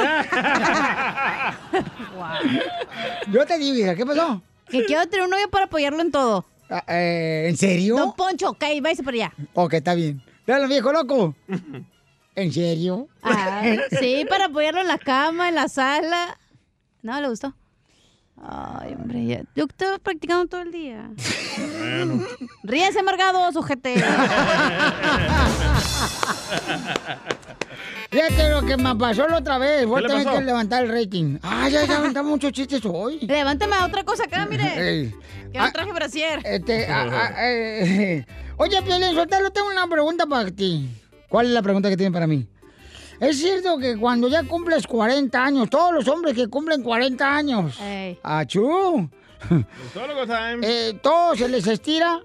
Yo te digo, hija, ¿qué pasó? Que quiero tener un novio para apoyarlo en todo. Ah, eh, ¿En serio? Don Poncho, ok, váyase para allá. Ok, está bien. Dale, viejo loco. ¿En serio? Ah, sí, para apoyarlo en la cama, en la sala. No, le gustó. Ay, hombre, ya- yo estaba practicando todo el día. Ríese, amargado, sujete. Fíjate lo que me pasó la otra vez. Voy a ¿Qué le tener que levantar el rating. Ah, ya, ya levantamos muchos chistes hoy. Levántame a otra cosa acá, mire. Ey. Que no traje brasier. Este, ah, ah, eh, Oye, Piolín, Sotelo, tengo una pregunta para ti. ¿Cuál es la pregunta que tiene para mí? Es cierto que cuando ya cumples 40 años, todos los hombres que cumplen 40 años, achú, time. eh, todo se les estira.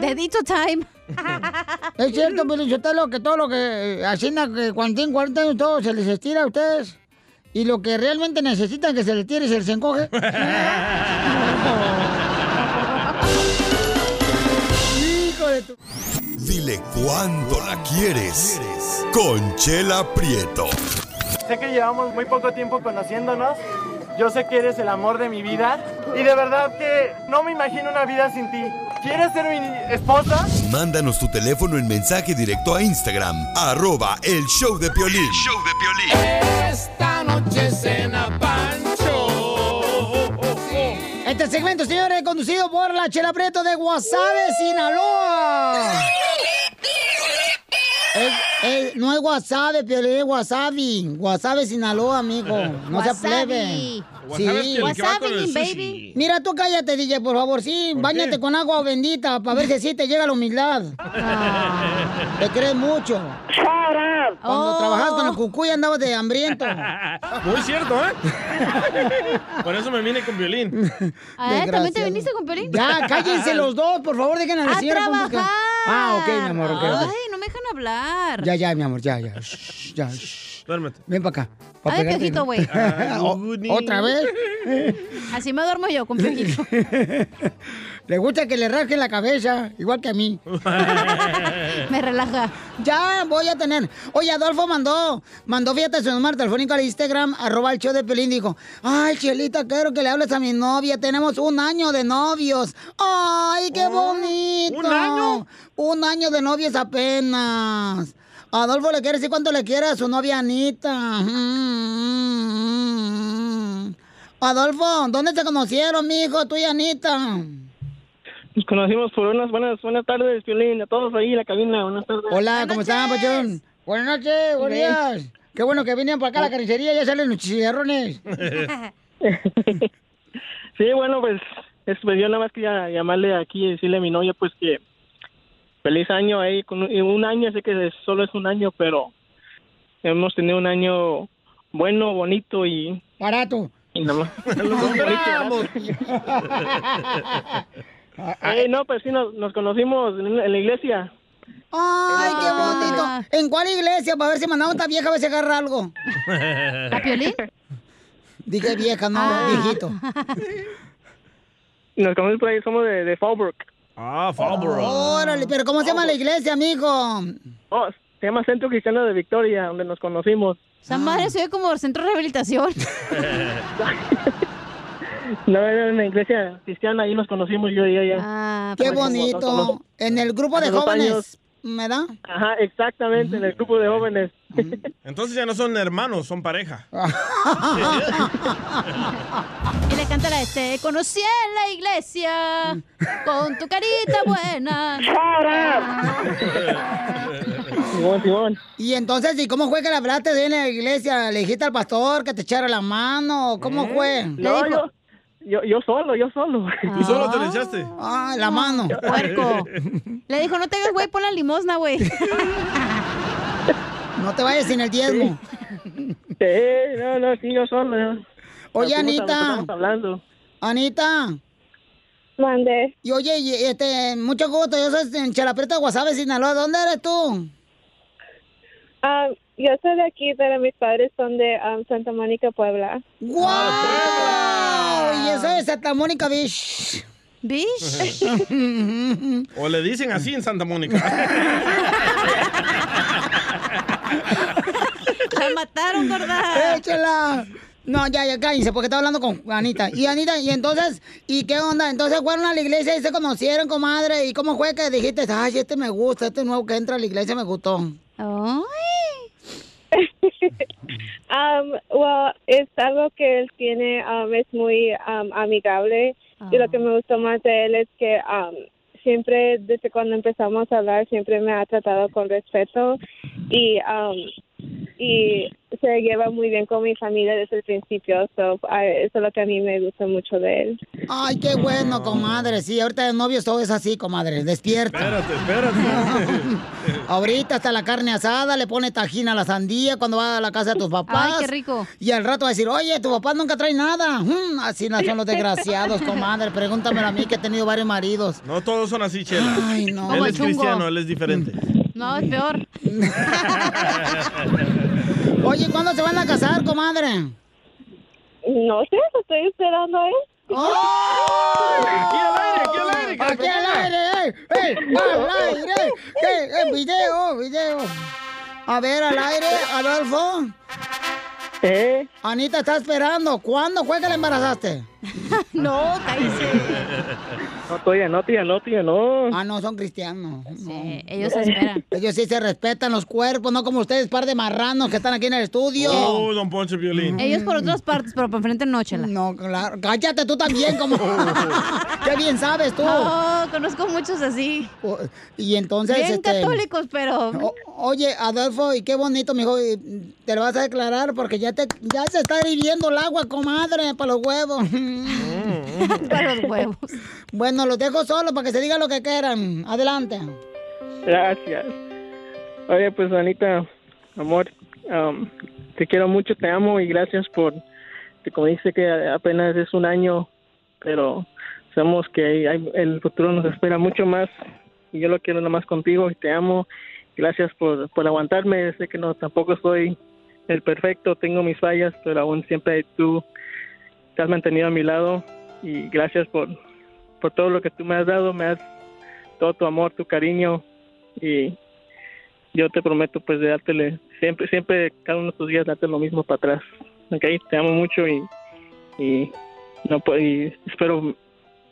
Dedito time. Es cierto, Piolín Sotelo, que todo lo que asigna que cuando tienen 40 años, todo se les estira a ustedes. Y lo que realmente necesitan que se les tire, se les encoge. Hijo de tu... Dile cuándo la quieres. Conchela Prieto. Sé que llevamos muy poco tiempo conociéndonos. Yo sé que eres el amor de mi vida. Y de verdad que no me imagino una vida sin ti. ¿Quieres ser mi esposa? Mándanos tu teléfono en mensaje directo a Instagram, arroba el show de Piolín. show de Piolín. Esta noche cena Pancho. Este segmento, señores, conducido por la Chela Prieto de Guasave, Sinaloa. Es- es- no es Guasave, pero es Wasabi. Guasave, Sinaloa, amigo. No se Wasabi. plebe. Wasabi con el sushi. Mira, tú cállate, DJ, por favor. Sí, bañate con agua bendita para ver si así te llega la humildad. Te crees mucho. Cuando Oh. trabajabas con el cucuy andabas de hambriento. Muy cierto, ¿eh? Por eso me vine con violín. Ah, ¿También te viniste con Pelín? Ya, cállense los dos, por favor, dejen a la ¡A señora trabajar! Ah, ok, mi amor, ok, ok. Ay, dejan hablar. Ya, ya, mi amor, ya, ya. Shh, ya, shh. Duérmete. Ven para acá. pa' Ay, pegarte. piojito, güey. ¿Otra vez? Así me duermo yo, con piojito. Le gusta que le rasquen la cabeza, igual que a mí. Me relaja. Ya voy a tener. Oye, Adolfo mandó, mandó fíjate su número telefónico al Instagram, arroba el show de Pelín, dijo, ay, Chelita, quiero que le hables a mi novia, tenemos un año de novios. Ay, qué bonito. ¿un año? Un año de novios apenas. Adolfo le quiere decir cuánto le quiere a su novia Anita. Mm. Adolfo, ¿dónde se conocieron, mijo, tú y Anita? Nos conocimos por unas buenas buenas tardes, Piolín, a todos ahí en la cabina. Buenas tardes. Hola, ¿cómo están, Pachón? Buenas noches, buenos días. Qué bueno que vinieron para acá a la carnicería, ya salen los chicharrones. Sí, bueno, pues, es, pues yo nada más quería llamarle aquí y decirle a mi novia, pues que feliz año ahí, con un, un año, sé que es- solo es un año, pero hemos tenido un año bueno, bonito y... Barato. Y nada más. Lo logramos. Eh, no, pues sí, nos, nos conocimos en, en la iglesia. Ay, qué bonito. ¿En cuál iglesia? Para ver si mandamos a esta vieja a ver si agarra algo. ¿A Piolín? Dije vieja, no, Ah. viejito. Nos conocimos por ahí, somos de, de Fallbrook. Ah, Fallbrook. Órale, pero ¿cómo se llama la iglesia, amigo? Oh, se llama Centro Cristiano de Victoria, donde nos conocimos. Esa madre se ve como centro de rehabilitación. No, era una iglesia cristiana, ahí nos conocimos yo y ella. Ah, Qué bonito. como- En el grupo de jóvenes, años. ¿verdad? Ajá, exactamente, en el grupo de jóvenes. Entonces ya no son hermanos, son pareja. Y le canta la de Te conocí en la iglesia con tu carita buena. Simón, Simón. Y entonces, ¿y cómo fue que le hablaste de en la iglesia? ¿Le dijiste al pastor que te echara la mano? ¿Cómo fue? No, yo, yo, yo solo, yo solo. ¿Tú solo te le echaste? Ah, la mano. Puerco. Le dijo, no te hagas güey, pon la limosna, güey. No te vayas sin el diezmo. Sí, no, no, sí, yo solo. Oye, nos Anita. estamos hablando. Anita. Mande. Y oye, y, este, mucho gusto, yo soy en Chalapreta, Guasave, Sinaloa. ¿Dónde eres tú? Ah, yo soy de aquí, pero mis padres son de um, Santa Mónica, Puebla. ¡Guau! Y yo soy de Santa Mónica Beach. ¿Beach? O le dicen así en Santa Mónica. La mataron, gorda. ¡Échala! No, ya, ya, cállense, porque está hablando con Anita. Y Anita, y entonces, ¿y qué onda? Entonces fueron a la iglesia y se conocieron, comadre. ¿Y cómo fue que dijiste, ay, este me gusta, este nuevo que entra a la iglesia me gustó? Um, well, es algo que él tiene, um, es muy um, amigable. Y lo que me gustó más de él es que um, siempre, desde cuando empezamos a hablar, siempre me ha tratado con respeto. Y, um, y se lleva muy bien con mi familia desde el principio. So, ah, eso es lo que a mí me gusta mucho de él. Ay, qué bueno, comadre. Sí, ahorita de novios todo es así, comadre. Despierta. Espérate, espérate. Ahorita hasta la carne asada, le pone tajín a la sandía cuando va a la casa de tus papás. Ay, qué rico. Y al rato va a decir, oye, tu papá nunca trae nada. Mm, así no son los desgraciados, comadre. Pregúntamelo a mí que he tenido varios maridos. No todos son así, Chela. Ay, no. Él es cristiano, él es diferente. No, es peor. Oye, ¿cuándo se van a casar, comadre? No sé, estoy esperando a él. Aquí al aire, aquí al aire. ¡Aquí le al aire! ¡Eh! ¡Eh! ¡Al aire! ¡Eh! eh, ¡Video! ¡Video! A ver, al aire, Adolfo. ¿Eh? Anita está esperando. ¿Cuándo fue que la embarazaste? no, cállese. No, todavía no, tía, no, tía, no. Ah, no, son cristianos. Sí, ellos se esperan. Ellos sí se respetan los cuerpos, no como ustedes, par de marranos que están aquí en el estudio. Oh, don Poncho Violín. Ellos por otras partes, pero por enfrente no, chela. No, claro. Cállate tú también, como. Qué bien sabes tú. No, conozco muchos así. Y entonces. Bien este, católicos, pero. o- oye, Adolfo, y qué bonito, mijo. y Te lo vas a declarar porque ya te ya se está hirviendo el agua, comadre, para los huevos. para los huevos. Bueno, los dejo solo para que se diga lo que quieran. Adelante. Gracias. Oye, pues Anita, amor, um, te quiero mucho, te amo y gracias por, que como dice que apenas es un año, pero sabemos que hay- hay- el futuro nos espera mucho más y yo lo quiero nada más contigo y te amo. Gracias por, por aguantarme, sé que no tampoco soy el perfecto, tengo mis fallas, pero aún siempre tú te has mantenido a mi lado y gracias por, por todo lo que tú me has dado, me has todo tu amor, tu cariño y yo te prometo pues de dártele siempre, siempre cada uno de tus días darte lo mismo para atrás. Ok, te amo mucho y, y no puedo, y espero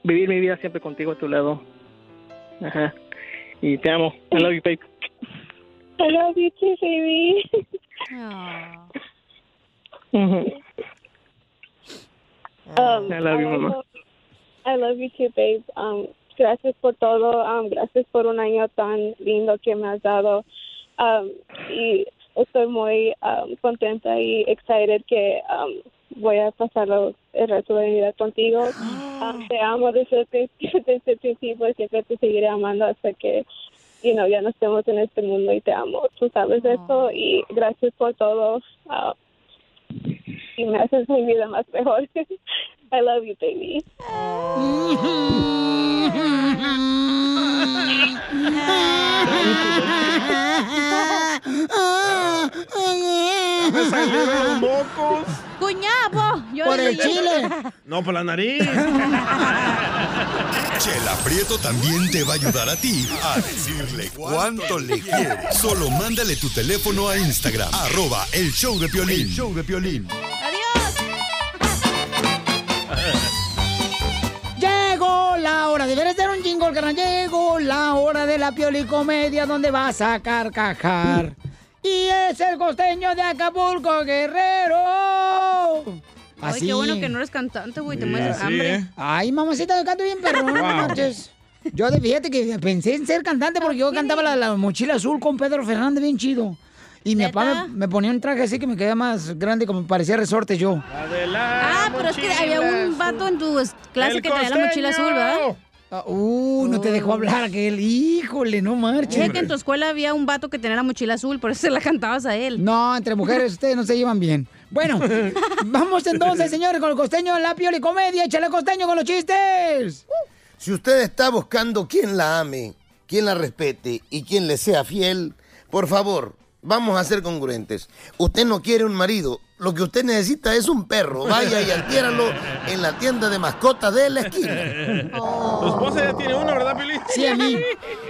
vivir mi vida siempre contigo a tu lado. Ajá. Y te amo. I love you, babe. I love you too, baby. Ujú. Um, I love you, mamá. I love you too, babe. Um, gracias por todo. Um, gracias por un año tan lindo que me has dado. Um, y estoy muy um, contenta y excited que um, voy a pasarlo el resto de mi vida contigo. Um, te amo desde desde el principio y siempre te seguiré amando hasta que you know, ya no estemos en este mundo y te amo. Tú sabes eso y gracias por todo. Uh, y me haces mi vida más mejor. I love you, baby. Me salieron los mocos. ¡Cuñabo! Yo Por el chile. No, por la nariz. Chela Prieto también te va a ayudar a ti a decirle cuánto le quieres. Solo mándale tu teléfono a Instagram, arroba el show de Piolín. El show de Piolín. Llegó la hora, deberes ser un jingle, carnal. Llegó la hora de la piolicomedia donde vas a carcajar. Y es el costeño de Acapulco, Guerrero. Ay, qué bueno que no eres cantante, güey, te mueres de Así, hambre. ¿eh? Ay, mamacita, yo canto bien perrón, no Wow. Yo de fíjate que pensé en ser cantante porque yo cantaba la, la mochila azul con Pedro Fernández bien chido. Y mi papá me, me ponía un traje así que me quedaba más grande, como parecía resorte yo. Ah, pero es que había un vato en tu clase que traía la mochila azul, ¿verdad? Uh, no te dejó hablar aquel. Híjole, no marches. Dije que en tu escuela había un vato que tenía la mochila azul, por eso se la cantabas a él. No, entre mujeres ustedes no se llevan bien. Bueno, vamos entonces, señores, con el costeño, la piola y comedia. Échale costeño con los chistes. Si usted está buscando quien la ame, quien la respete y quien le sea fiel, por favor, vamos a ser congruentes. Usted no quiere un marido, lo que usted necesita es un perro. Vaya y adquiéralo en la tienda de mascotas de la esquina. Tu esposa ya tiene uno, ¿verdad, Pili? Sí, a mí.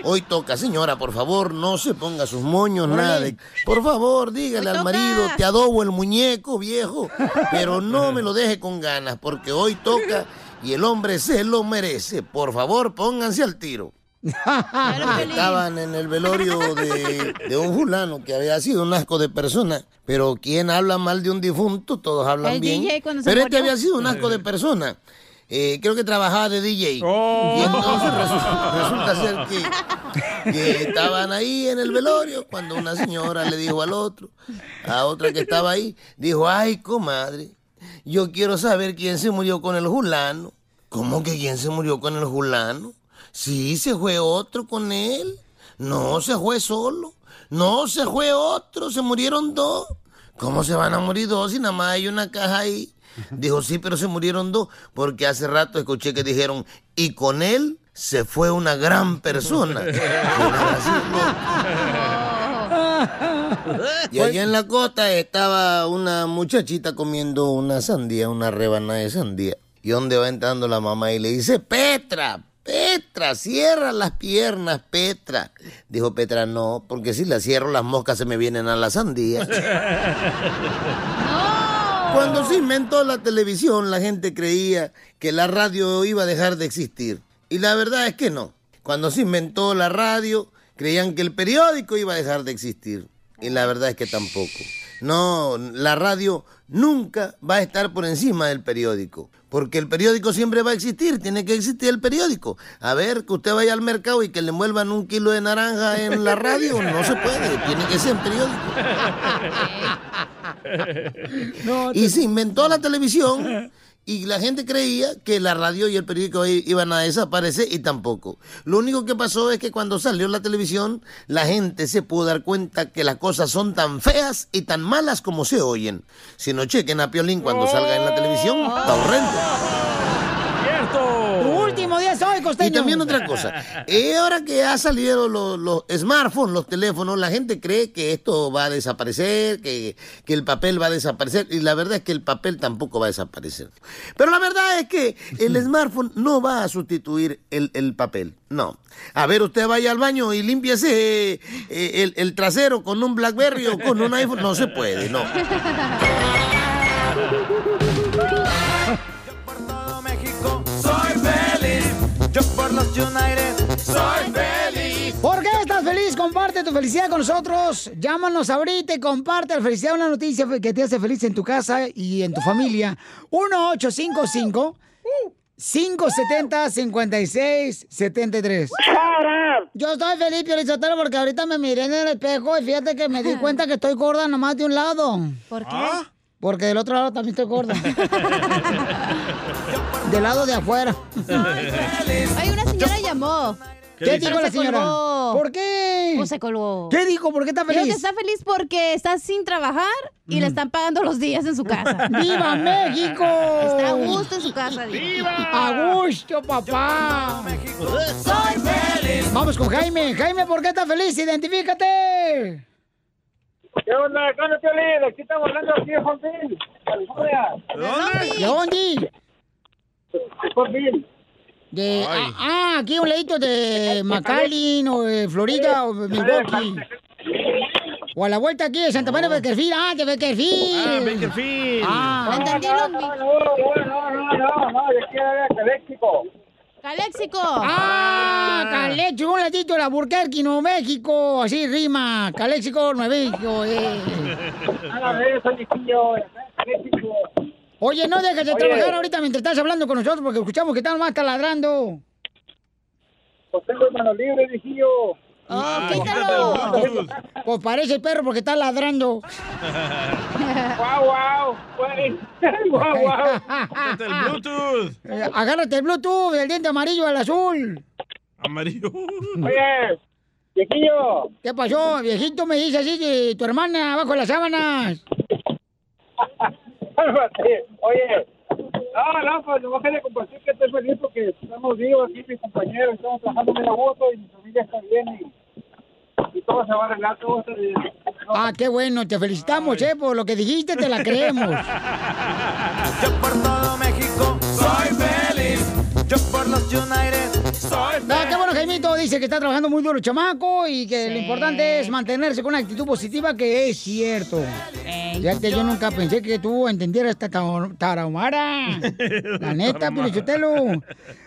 Hoy toca, señora, por favor, no se ponga sus moños, nada de... Por favor, dígale al marido, te adobo el muñeco, viejo, pero no me lo deje con ganas, porque hoy toca y el hombre se lo merece. Por favor, pónganse al tiro. Estaban en el velorio de, de un fulano que había sido un asco de persona. Pero ¿quién habla mal de un difunto? Todos hablan El bien. DJ cuando se Pero este murió. había sido un asco de persona. Eh, creo que trabajaba de DJ. Y entonces resu- resulta ser que, que estaban ahí en el velorio cuando una señora le dijo al otro, a otra que estaba ahí, dijo, ay, comadre, yo quiero saber quién se murió con el fulano. ¿Cómo que quién se murió con el fulano? Sí, se fue otro con él. No, se fue solo. No, se fue otro. Se murieron dos. ¿Cómo se van a morir dos si nada más hay una caja ahí? Dijo, sí, pero se murieron dos. Porque hace rato escuché que dijeron, y con él se fue una gran persona. Y allá en la costa estaba una muchachita comiendo una sandía, una rebanada de sandía. Y donde va entrando la mamá y le dice, Petra, Petra, cierra las piernas, Petra. Dijo Petra, no, porque si las cierro las moscas se me vienen a la sandía. Cuando se inventó la televisión, la gente creía que la radio iba a dejar de existir. Y la verdad es que no. Cuando se inventó la radio, creían que el periódico iba a dejar de existir. Y la verdad es que tampoco. No, la radio nunca va a estar por encima del periódico. Porque el periódico siempre va a existir, tiene que existir el periódico. A ver, que usted vaya al mercado y que le envuelvan un kilo de naranja en la radio, no se puede, tiene que ser periódico. y se inventó la televisión y la gente creía que la radio y el periódico iban a desaparecer y tampoco. Lo único que pasó es que cuando salió la televisión, la gente se pudo dar cuenta que las cosas son tan feas y tan malas como se oyen. Si no chequen a Piolín cuando salga en la televisión, está horrendo. Costeño. Y también otra cosa, eh, ahora que ha salido los, los smartphones, los teléfonos, la gente cree que esto va a desaparecer, que, que el papel va a desaparecer, y la verdad es que el papel tampoco va a desaparecer. Pero la verdad es que el smartphone no va a sustituir el, el papel, no. A ver, usted vaya al baño y límpiese eh, el, el trasero con un Blackberry o con un iPhone, no se puede, no. United soy feliz. ¿Por qué estás feliz? Comparte tu felicidad con nosotros. Llámanos ahorita y comparte la felicidad, una noticia que te hace feliz en tu casa y en tu familia. 1-855 570 5673 Yo estoy feliz, Piolizotelo, porque ahorita me miré en el espejo y fíjate que me di cuenta que estoy gorda nomás de un lado. ¿Por qué? Porque del otro lado también estoy gorda. del lado de afuera. Ay, una señora llamó. ¿Qué ¿Qué dijo la se señora? colgó. ¿Por qué? Pues se colgó. ¿Qué dijo? ¿Por qué está Dijo feliz? que está feliz porque está sin trabajar y le están pagando los días en su casa. ¡Viva México! Está a gusto en su casa. dijo. ¡A gusto, papá! Soy feliz. Vamos con Jaime. Jaime, ¿por qué estás feliz? ¡Identifícate! ¿Qué onda? ¿Qué onda? Aquí estamos hablando aquí de California. ¿De dónde? Huntsville. De, ah, ah, aquí un ladito de McAllen o de Florida o de Milwaukee. O a la vuelta aquí de Santa María de Beckerfield. Ah, de Beckerfield. Ah, Bakerfield. Ah. No, no, no, no, no, no, no, no, de aquí de Caléxico. ¡Caléxico! Ah, Caléxico, un ladito de la Burquerque, Nuevo México. Así rima. Caléxico, Nuevo México. Eh. Nada de eso, viejillo. Caléxico. Oye, no dejes de Oye. trabajar ahorita mientras estás hablando con nosotros porque escuchamos que están más taladrando. Pues tengo manos libres, viejillo. Oh, quítalo. Pues parece perro porque está ladrando. ¡Guau, guau! ¡Guau, guau! El Bluetooth. Eh, Agárrate el Bluetooth del diente amarillo al azul. Amarillo. Oye, viejillo. ¿Qué pasó? Viejito me dice así de tu hermana abajo de las sábanas. Cálmate. Oye, no, no, pues nomás quería compartir que estoy feliz porque estamos vivos aquí, mis compañeros, estamos trabajando muy a gusto y mi familia está bien y, y todo se va a arreglar, todo bien. Ah, qué bueno, te felicitamos, eh, por lo que dijiste, te la creemos. Yo por todo México soy feliz. Yo por los United soy feliz. Ah, qué bueno, Jaimito dice que está trabajando muy duro chamaco y que lo importante es mantenerse con una actitud positiva, que es cierto. Fíjate, yo nunca pensé que tú entendieras esta ta- tarahumara. La neta, Pilichotelo.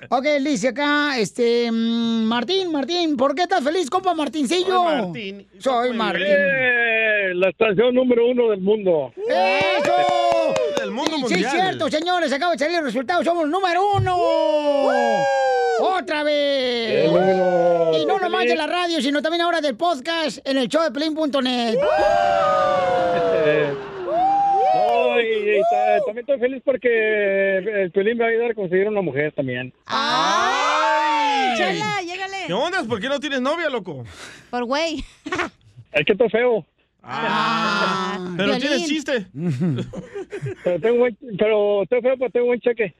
Ok, dice acá, este, mm, Martín, Martín, ¿por qué estás feliz, compa Martincillo? Soy Martín. Soy Martín. Eh, la estación número uno del mundo. ¡Eso! Del mundo Sí, mundial. Sí, cierto, señores, acaba de salir el resultado, somos número uno. ¡Otra vez! Y no nomás de la radio, sino también ahora del podcast en el no, y, y ta- también estoy feliz porque el Piolín me va a ayudar a conseguir una mujer también. ¡Ay! Chela, llégale. ¿Qué onda? ¿Por qué no tienes novia, loco? Por güey. Es que estoy feo. Ah, pero tienes chiste. Pero tengo buen, pero estoy feo, pero tengo buen cheque.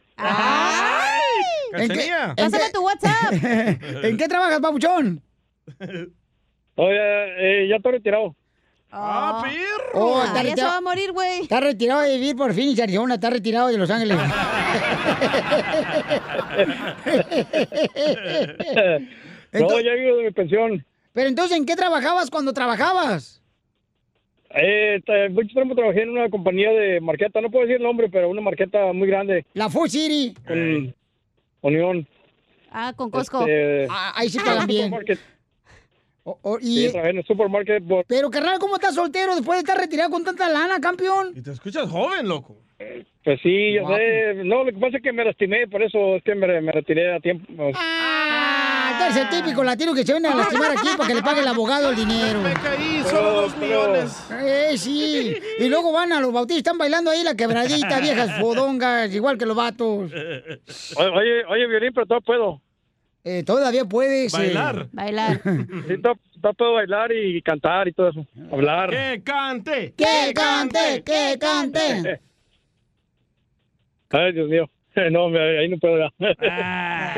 ¿En qué, Cachanilla. en qué- tu WhatsApp. ¿En qué trabajas, papuchón? Oye, eh, ya estoy retirado. Ah, perro. Oh, Ah, está, ya se retirado, va a morir, güey. está retirado de vivir por fin, Arizona, está retirado de Los Ángeles. no, ya vivo de mi pensión. Pero entonces, ¿en qué trabajabas cuando trabajabas? Eh, mucho tiempo trabajé en una compañía de marqueta, no puedo decir el nombre, pero una marqueta muy grande. La Food City. Con Unión. Ah, con Costco. Este, Ah, ahí sí pagan bien. supermarket. O- o- Sí, y- trabajé en el supermarket. por- pero, carnal, ¿cómo estás soltero después de estar retirado con tanta lana, campeón? Y te escuchas joven, loco. Pues sí, yo Guapo. sé. No, lo que pasa es que me lastimé, por eso es que me, me retiré a tiempo. Ah, es el típico latino que se viene a lastimar aquí para que le pague el abogado el dinero. Me caí, solo dos millones. Eh, sí. Y luego van a los bautistas, están bailando ahí la quebradita, viejas fodongas, igual que los vatos. Oye, oye, Violín, pero todavía puedo. Eh, todavía puedes. eh, Bailar. Bailar. Sí, to- to- puedo bailar y cantar y todo eso. Hablar. ¡Que cante! ¡Que cante! ¡Que cante! Ay, Dios mío. No, ahí no puedo. Ah,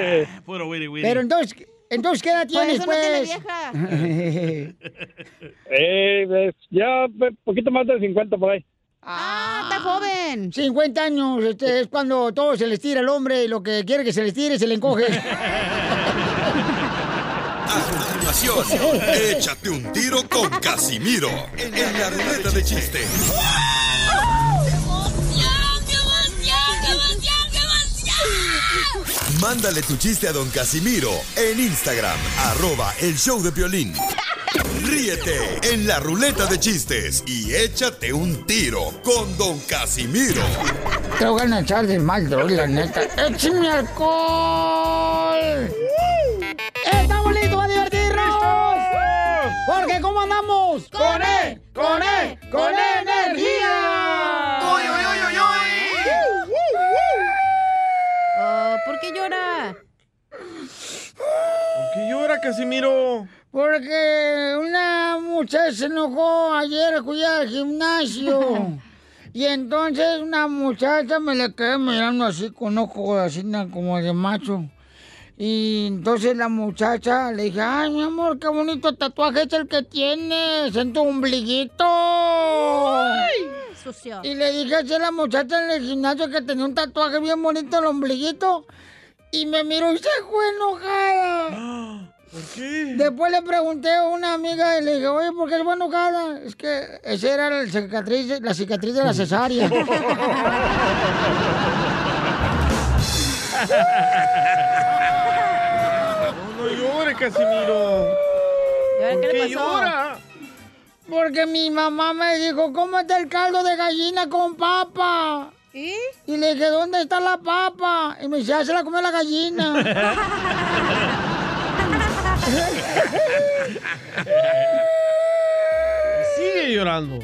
puro wiri wiri. Pero entonces, entonces ¿qué edad tienes, eso no tiene pues? vieja. Eh, pues, ya un poquito más de 50 por ahí. Ah, está joven. 50 años, este, es cuando todo se les tira al hombre y lo que quiere que se les tire se le encoge. A continuación, échate un tiro con Casimiro en la ruleta de chiste. Mándale tu chiste a don Casimiro en Instagram, arroba el show de violín. Ríete en la ruleta de chistes y échate un tiro con don Casimiro. Te voy a echar de mal, droga, la neta. ¡Échame alcohol! ¡Estamos listos para divertirnos! Porque ¿cómo andamos? ¡Con E! ¡Con E! ¡Con energía! Qué llora, Casimiro? Porque una muchacha se enojó ayer fui al gimnasio. Y entonces una muchacha me le quedé mirando así con ojos así como de macho. Y entonces la muchacha le dije, ay mi amor, qué bonito tatuaje es el que tienes en tu ombliguito. Sucio. Y le dije así a la muchacha en el gimnasio que tenía un tatuaje bien bonito en el ombliguito. Y me miró y se fue enojada. ¿Por qué? Después le pregunté a una amiga y le dije, oye, ¿por qué se fue enojada? Es que esa era la cicatriz, la cicatriz de la cesárea. No, no llore, Casimiro. ¿Y ahora ¿Por qué le qué pasó? llora? Porque mi mamá me dijo, cómete el caldo de gallina con papa. ¿Y? Y le dije, ¿dónde está la papa? Y me dice, "Ah, se la comió la gallina. Sigue llorando.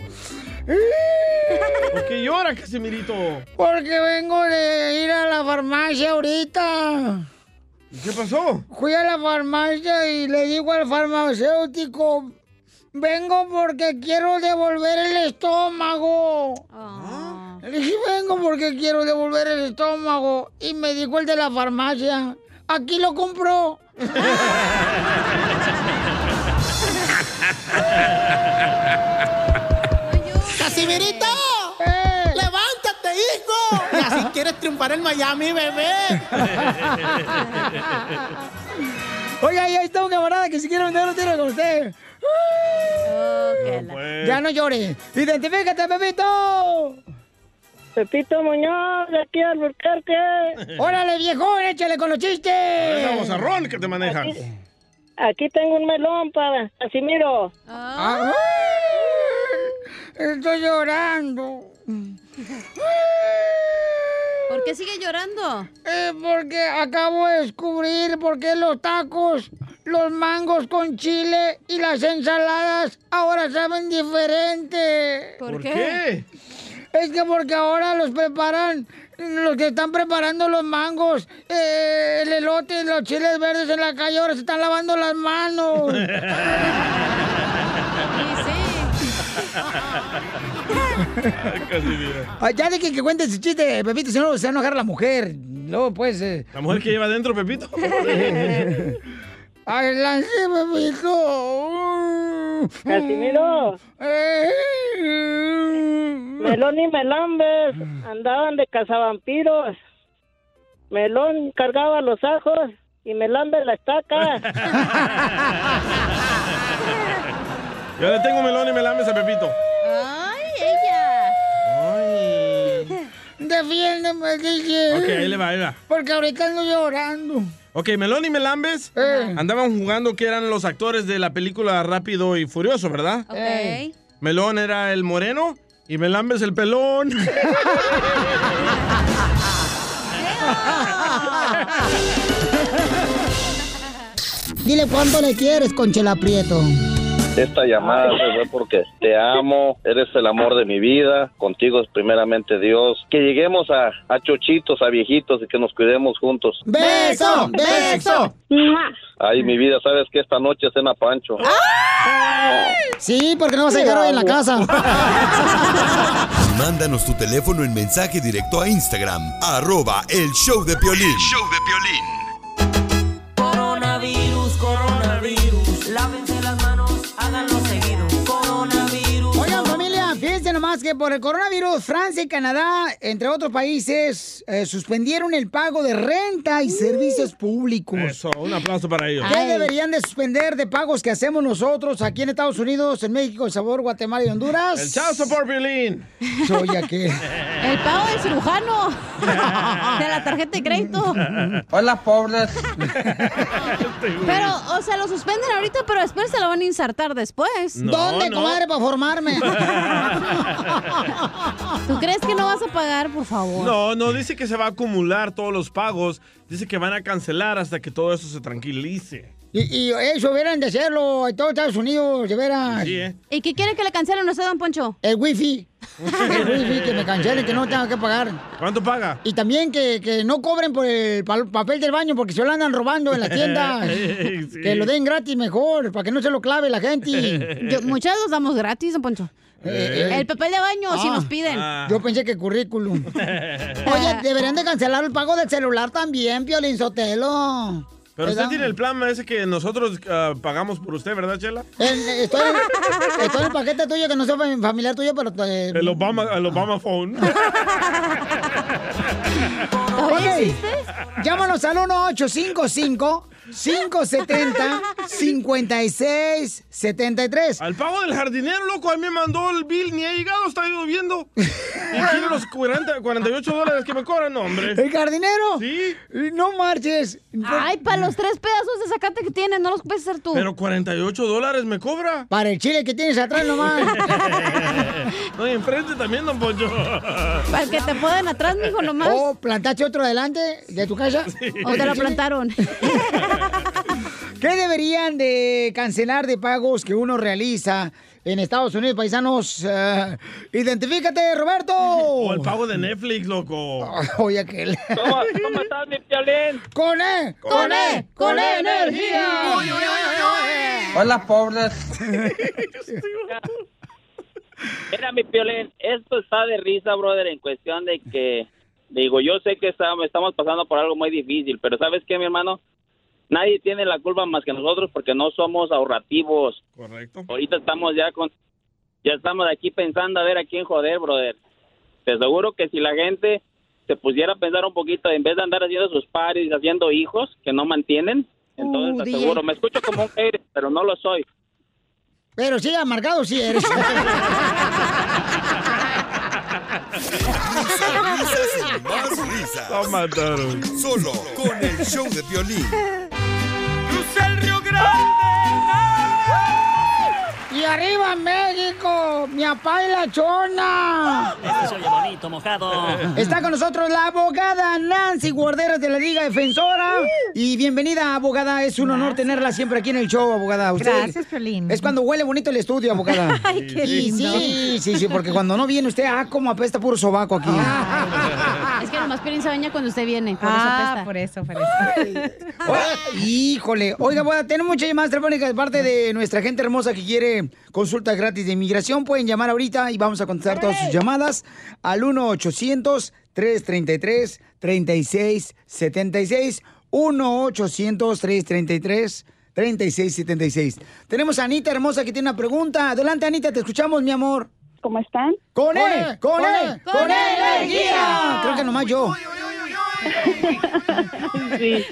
¿Por qué llora, Casimirito? Porque vengo de ir a la farmacia ahorita. ¿Qué pasó? Fui a la farmacia y le digo al farmacéutico, vengo porque quiero devolver el estómago. Le dije, vengo porque quiero devolver el estómago. Y me dijo el de la farmacia, aquí lo compró. ¡Casimirito! ¡Levántate, hijo! Y así quieres triunfar en Miami, bebé. Oye, ahí está un camarada que si quiere vender un tiro con usted. Ya no llore. Identifícate, Pepito. Pepito Muñoz, de aquí al Burquerque. Órale, viejo, échale con los chistes. Esa bozarrón que te maneja. Aquí tengo un melón para Casimiro. Ah, Estoy llorando. ¿Por qué sigue llorando? Eh, porque acabo de descubrir por qué los tacos, los mangos con chile y las ensaladas ahora saben diferente. ¿Por ¿Por qué? qué? Es que porque ahora los preparan, los que están preparando los mangos, eh, el elote y los chiles verdes en la calle ahora se están lavando las manos. Ay, ya de que, que cuente ese chiste, Pepito, si no se va a enojar la mujer. Luego, pues... eh. ¿La mujer que lleva adentro, Pepito? Adelante, Pepito. Casimiro. Melón y Melambes andaban de cazavampiros. Melón cargaba los ajos y Melambes la estaca. Yo le tengo melón y melames a Pepito. ¡Ay, ella! Defiéndeme, DJ. Ok, ahí le va, ahí va. Porque ahorita ando llorando. Ok, Melón y Melambes Eh. andaban jugando que eran los actores de la película Rápido y Furioso, ¿verdad? Ok. Melón era el moreno y Melambes el pelón. Dile cuánto le quieres, Conchela Prieto. Esta llamada fue porque te amo, eres el amor de mi vida, contigo es primeramente Dios. Que lleguemos a, a chochitos, a viejitos y que nos cuidemos juntos. ¡Beso! ¡Beso! Ay, mi vida, sabes que esta noche cena Pancho. Sí, porque no vas a llegar hoy en la casa. Mándanos tu teléfono en mensaje directo a Instagram, arroba el show de Piolín. show de Piolín. Que por el coronavirus, Francia y Canadá, entre otros países, eh, suspendieron el pago de renta y servicios públicos. Eso, un aplauso para ellos. ¿Qué deberían de suspender de pagos que hacemos nosotros aquí en Estados Unidos, en México, El Sabor, Guatemala y Honduras? El chao por Piolín. Soy aquel. El pago del cirujano. De la tarjeta de crédito. Hola, pobres. Pero, o sea, lo suspenden ahorita, pero después se lo van a insertar después. No, ¿Dónde, no. comadre, para formarme? ¿Tú crees que no vas a pagar, por favor? No, no, dice que se va a acumular todos los pagos. Dice que van a cancelar hasta que todo eso se tranquilice. Y, y eso hubieran de hacerlo en todos Estados Unidos, de veras. Sí, ¿eh? ¿Y qué quiere que le cancelen usted, don Poncho? El wifi. El wifi, que me cancelen, que no tenga que pagar. ¿Cuánto paga? Y también que, que no cobren por el pa- papel del baño porque se lo andan robando en las tiendas. Sí. Que lo den gratis mejor, para que no se lo clave la gente. Yo- muchas los damos gratis, don Poncho. Eh, eh. El papel de baño, si Ah. nos piden. Yo pensé que currículum. Oye, deberían de cancelar el pago del celular también, Piolín Sotelo. Pero ¿Verdad? usted tiene el plan ese que nosotros ah, pagamos por usted, ¿verdad, Chela? Estoy, en, estoy en el paquete tuyo que no soy fam- familiar tuyo, pero... eh, El Obama, el Obama Phone. Ok, Llámanos al 1-855-570-5673. Al pago del jardinero, loco, a mí me mandó el bill, ni ha llegado, está lloviendo. Y quiero los 40, 48 dólares que me cobran, no, hombre. ¿El jardinero? Sí. No marches. Ay, para los tres pedazos de zacate que tienes, no los puedes hacer tú. Pero 48 dólares me cobra. Para el chile que tienes atrás nomás. No, y enfrente también, don Poncho. Para el que te pueden atrás, mijo, nomás. ¿O plantaste otro adelante de tu casa? O te lo plantaron. ¿Qué deberían de cancelar de pagos que uno realiza en Estados Unidos, paisanos? Eh, identifícate, Roberto. O el pago de Netflix, loco. Oye, aquel. ¿Cómo, cómo estás, mi piolín? ¡Con E! ¡Con E! ¡Con E energía! Hola, pobres. Mira, mi piolín, esto está de risa, brother, en cuestión de que, digo, yo sé que estamos, estamos pasando por algo muy difícil, pero ¿sabes qué, mi hermano? Nadie tiene la culpa más que nosotros porque no somos ahorrativos. Correcto. Ahorita estamos ya con, ya estamos aquí pensando a ver a quién joder, brother. Te aseguro que si la gente se pusiera a pensar un poquito, en vez de andar haciendo sus pares, haciendo hijos que no mantienen, entonces Uh, te aseguro, me escucho como un hater, pero no lo soy. Pero sí, amargado sí eres. Más risas. Lo mataron. Solo con el show de violín. Cruza el Río Grande. ¡Y arriba México! ¡Mi apá y la chona! Este se oye bonito, mojado. Está con nosotros la abogada Nancy Guarderas de la Liga Defensora. Y bienvenida, abogada. Es un honor tenerla siempre aquí en el show, abogada. Usted- Gracias, Piolín. Es cuando huele bonito el estudio, abogada. Ay, qué Sí, lindo. Sí, sí, sí, porque cuando no viene usted, ah, como apesta puro sobaco aquí. Es que nomás Piolín se baña cuando usted viene. Por Ah, eso por eso, por eso. Híjole, oiga, abogada, tenemos muchas llamadas telefónicas de parte de nuestra gente hermosa que quiere consulta gratis de inmigración. Pueden llamar ahorita y vamos a contestar todas sus llamadas al 1-800-333-3676. 1-800-333-3676. Tenemos a Anita hermosa que tiene una pregunta. Adelante, Anita, te escuchamos, mi amor. ¿Cómo están? ¡Con Con él! E, ¡Con con él! E, ¡Con con energía! Creo que nomás yo. Sí.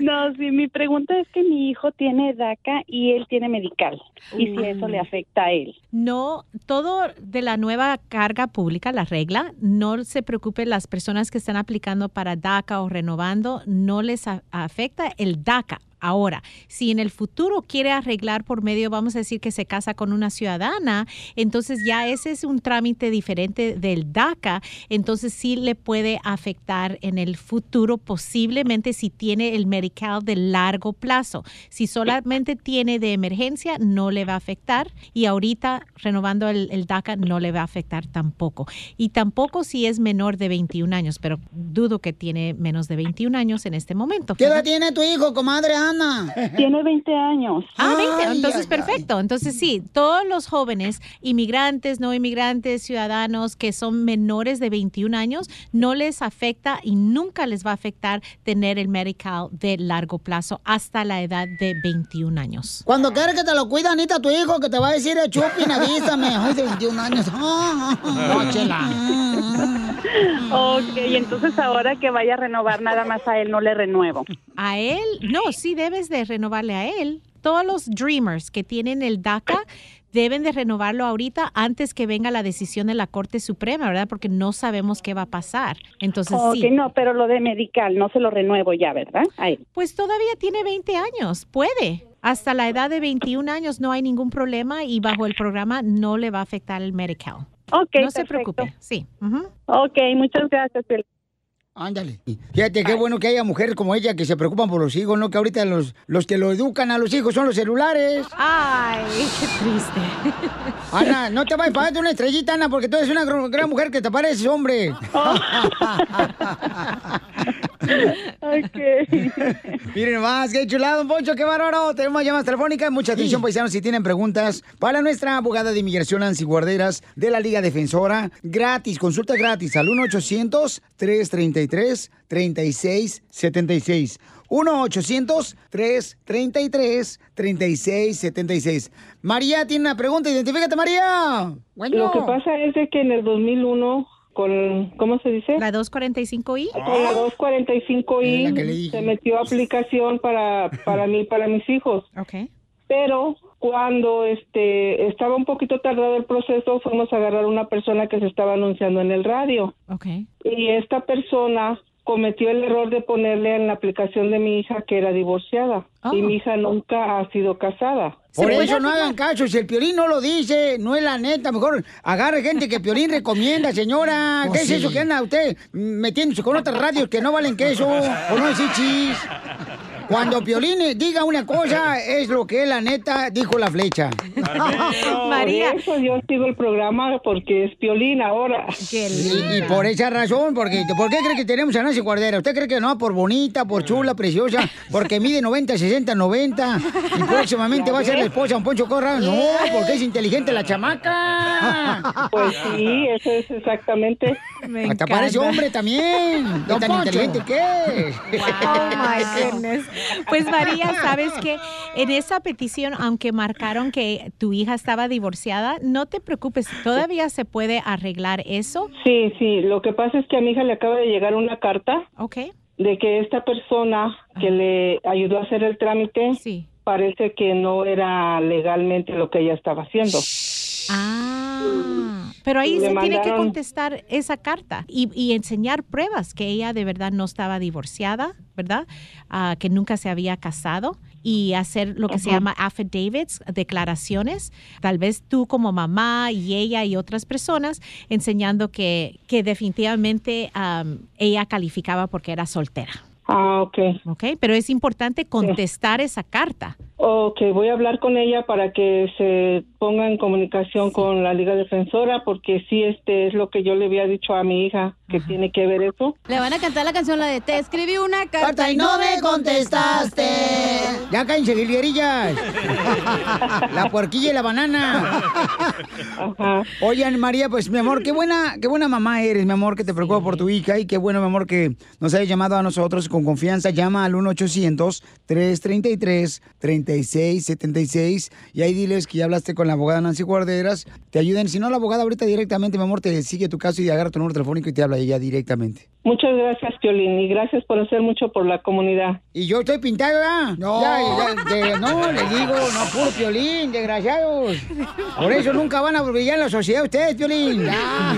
No, sí, mi pregunta es que mi hijo tiene DACA y él tiene medical. Y si eso le afecta a él. No, todo de la nueva carga pública, la regla, no se preocupe las personas que están aplicando para DACA o renovando, no les afecta el DACA. Ahora, si en el futuro quiere arreglar por medio, vamos a decir que se casa con una ciudadana, entonces ya ese es un trámite diferente del DACA, entonces sí le puede afectar en el futuro, posiblemente si tiene el medical de largo plazo. Si solamente tiene de emergencia, no le va a afectar y ahorita renovando el, el DACA no le va a afectar tampoco. Y tampoco si es menor de 21 años, pero dudo que tiene menos de 21 años en este momento. ¿Qué edad tiene tu hijo, comadre Ana? Tiene 20 años. Ah, 20, Ay, entonces ay, perfecto. Entonces sí, todos los jóvenes, inmigrantes, no inmigrantes, ciudadanos que son menores de 21 años, no les afecta y nunca les va a afectar tener el medical de largo plazo hasta la edad de 21 años. Cuando quieres que te lo cuida, Anita, tu hijo, que te va a decir, eh, chupin, avísame. Ay, de 21 años. Ah, no, chela. Ok, y entonces ahora que vaya a renovar nada más a él no le renuevo. A él, no, sí debes de renovarle a él. Todos los dreamers que tienen el DACA deben de renovarlo ahorita antes que venga la decisión de la Corte Suprema, ¿verdad? Porque no sabemos qué va a pasar. Entonces ok, sí. no, pero lo de medical no se lo renuevo ya, ¿verdad? A él. Pues todavía tiene 20 años, puede. Hasta la edad de 21 años no hay ningún problema y bajo el programa no le va a afectar el medical. Ok, no se preocupe, sí. ujú. Ok, muchas gracias. Ándale. Fíjate qué bueno que haya mujeres como ella que se preocupan por los hijos, ¿no? Que ahorita los, los que lo educan a los hijos son los celulares. Ay, qué triste. Ana, no te vayas a pagar una estrellita, Ana, porque tú eres una gran, mujer que te pareces, hombre. Miren más, qué chulado, Poncho, qué bárbaro. Tenemos llamadas telefónicas. Mucha atención, paisanos, si tienen preguntas para nuestra abogada de inmigración, Nancy Guarderas, de la Liga Defensora. Gratis, consulta gratis al 1-800-333-3676. 1-800-333-3676. María tiene una pregunta. Identifícate, María. Bueno. Lo que pasa es de que en el 2001, con, ¿cómo se dice? La 245i. Con la 245i se metió aplicación para, para mí y para mis hijos. Ok. Pero cuando este estaba un poquito tardado el proceso, fuimos a agarrar a una persona que se estaba anunciando en el radio. Ok. Y esta persona cometió el error de ponerle en la aplicación de mi hija que era divorciada. Y mi hija nunca ha sido casada. Por eso no hagan caso, si el Piolín no lo dice, no es la neta, mejor agarre gente que Piolín recomienda, señora. Pues ¿Qué sí. es eso que anda usted metiéndose con otras radios que no valen queso o no decir chis? Cuando Piolín diga una cosa, es lo que la neta dijo la flecha. María. Por eso yo sigo el programa porque es Piolín ahora. Y, y por esa razón, porque ¿por qué cree que tenemos a Nancy Guardera? ¿Usted cree que no? Por bonita, por chula, preciosa, porque mide 90, 60, 90 y próximamente va a ser la esposa de un Poncho Corra? No, porque es inteligente la chamaca. Pues sí, eso es exactamente. Me Hasta parece hombre también. ¿Qué tan inteligente que es? Oh my goodness. Pues María, sabes que en esa petición, aunque marcaron que tu hija estaba divorciada, no te preocupes, todavía se puede arreglar eso. Sí, sí, lo que pasa es que a mi hija le acaba de llegar una carta de que esta persona que le ayudó a hacer el trámite parece que no era legalmente lo que ella estaba haciendo. Ah, pero ahí se tiene que contestar esa carta y, y enseñar pruebas que ella de verdad no estaba divorciada, ¿verdad? Ah, que nunca se había casado y hacer lo que se llama affidavits, declaraciones, tal vez tú como mamá y ella y otras personas enseñando que, que definitivamente am, ella calificaba porque era soltera. Ah, ok. Ok, pero es importante contestar esa carta. Ok, voy a hablar con ella para que se ponga en comunicación con la Liga Defensora porque sí, este es lo que yo le había dicho a mi hija, que tiene que ver eso. Le van a cantar la canción, la de Te escribí una carta Carta y no me contestaste. Ya cállense, guilguerillas. La puerquilla y la banana. Oigan, María, pues mi amor, qué buena, qué buena mamá eres, mi amor, que te preocupa por tu hija y qué bueno, mi amor, que nos hayas llamado a nosotros con confianza. Llama al 1-800-333-3676 y ahí diles que ya hablaste con la abogada Nancy Guarderas. Te ayuden. Si no, la abogada ahorita directamente, mi amor, te sigue tu caso y agarra tu número telefónico y te habla ella directamente. Muchas gracias, Piolín, y gracias por hacer mucho por la comunidad. Y yo estoy pintado, ¿verdad? No. Ya, ya, de- no, les digo, no, puro piolín, desgraciados. Por eso nunca van a brillar en la sociedad ustedes, piolín. Ya.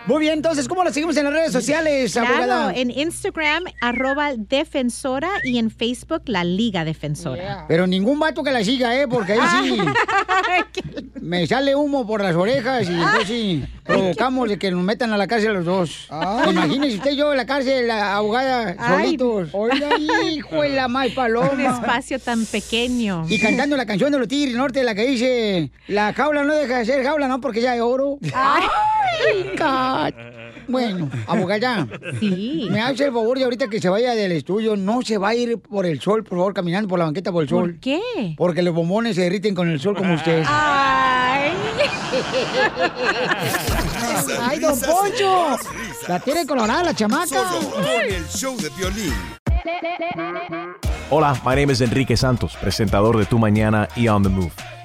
Muy bien, entonces, ¿cómo lo seguimos en las redes sociales, Claro, abogada? en Instagram, arroba defensora y en Facebook, la Liga Defensora. Pero ningún vato que la siga, ¿eh? Porque ahí sí me sale humo por las orejas y entonces sí provocamos de que nos metan a la cárcel los dos. Imagínese usted y yo en la cárcel, la abogada, Ay. solitos. Oiga, hijo de la más paloma. Un espacio tan pequeño. Y cantando la canción de los Tigres Norte, la que dice, la jaula no deja de ser jaula, ¿no? Porque ya es oro. Ay. Bueno, abogada. Sí. Me hace el favor de ahorita que se vaya del estudio, no se va a ir por el sol, por favor, caminando por la banqueta por el sol. ¿Por qué? Porque los bombones se derriten con el sol como usted. Ay. ¡Ay, don Poncho! La tiene colorada la chamaca. Solo con el show de violín. Hola, my name is Enrique Santos, presentador de Tu Mañana y On the Move.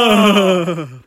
Oh.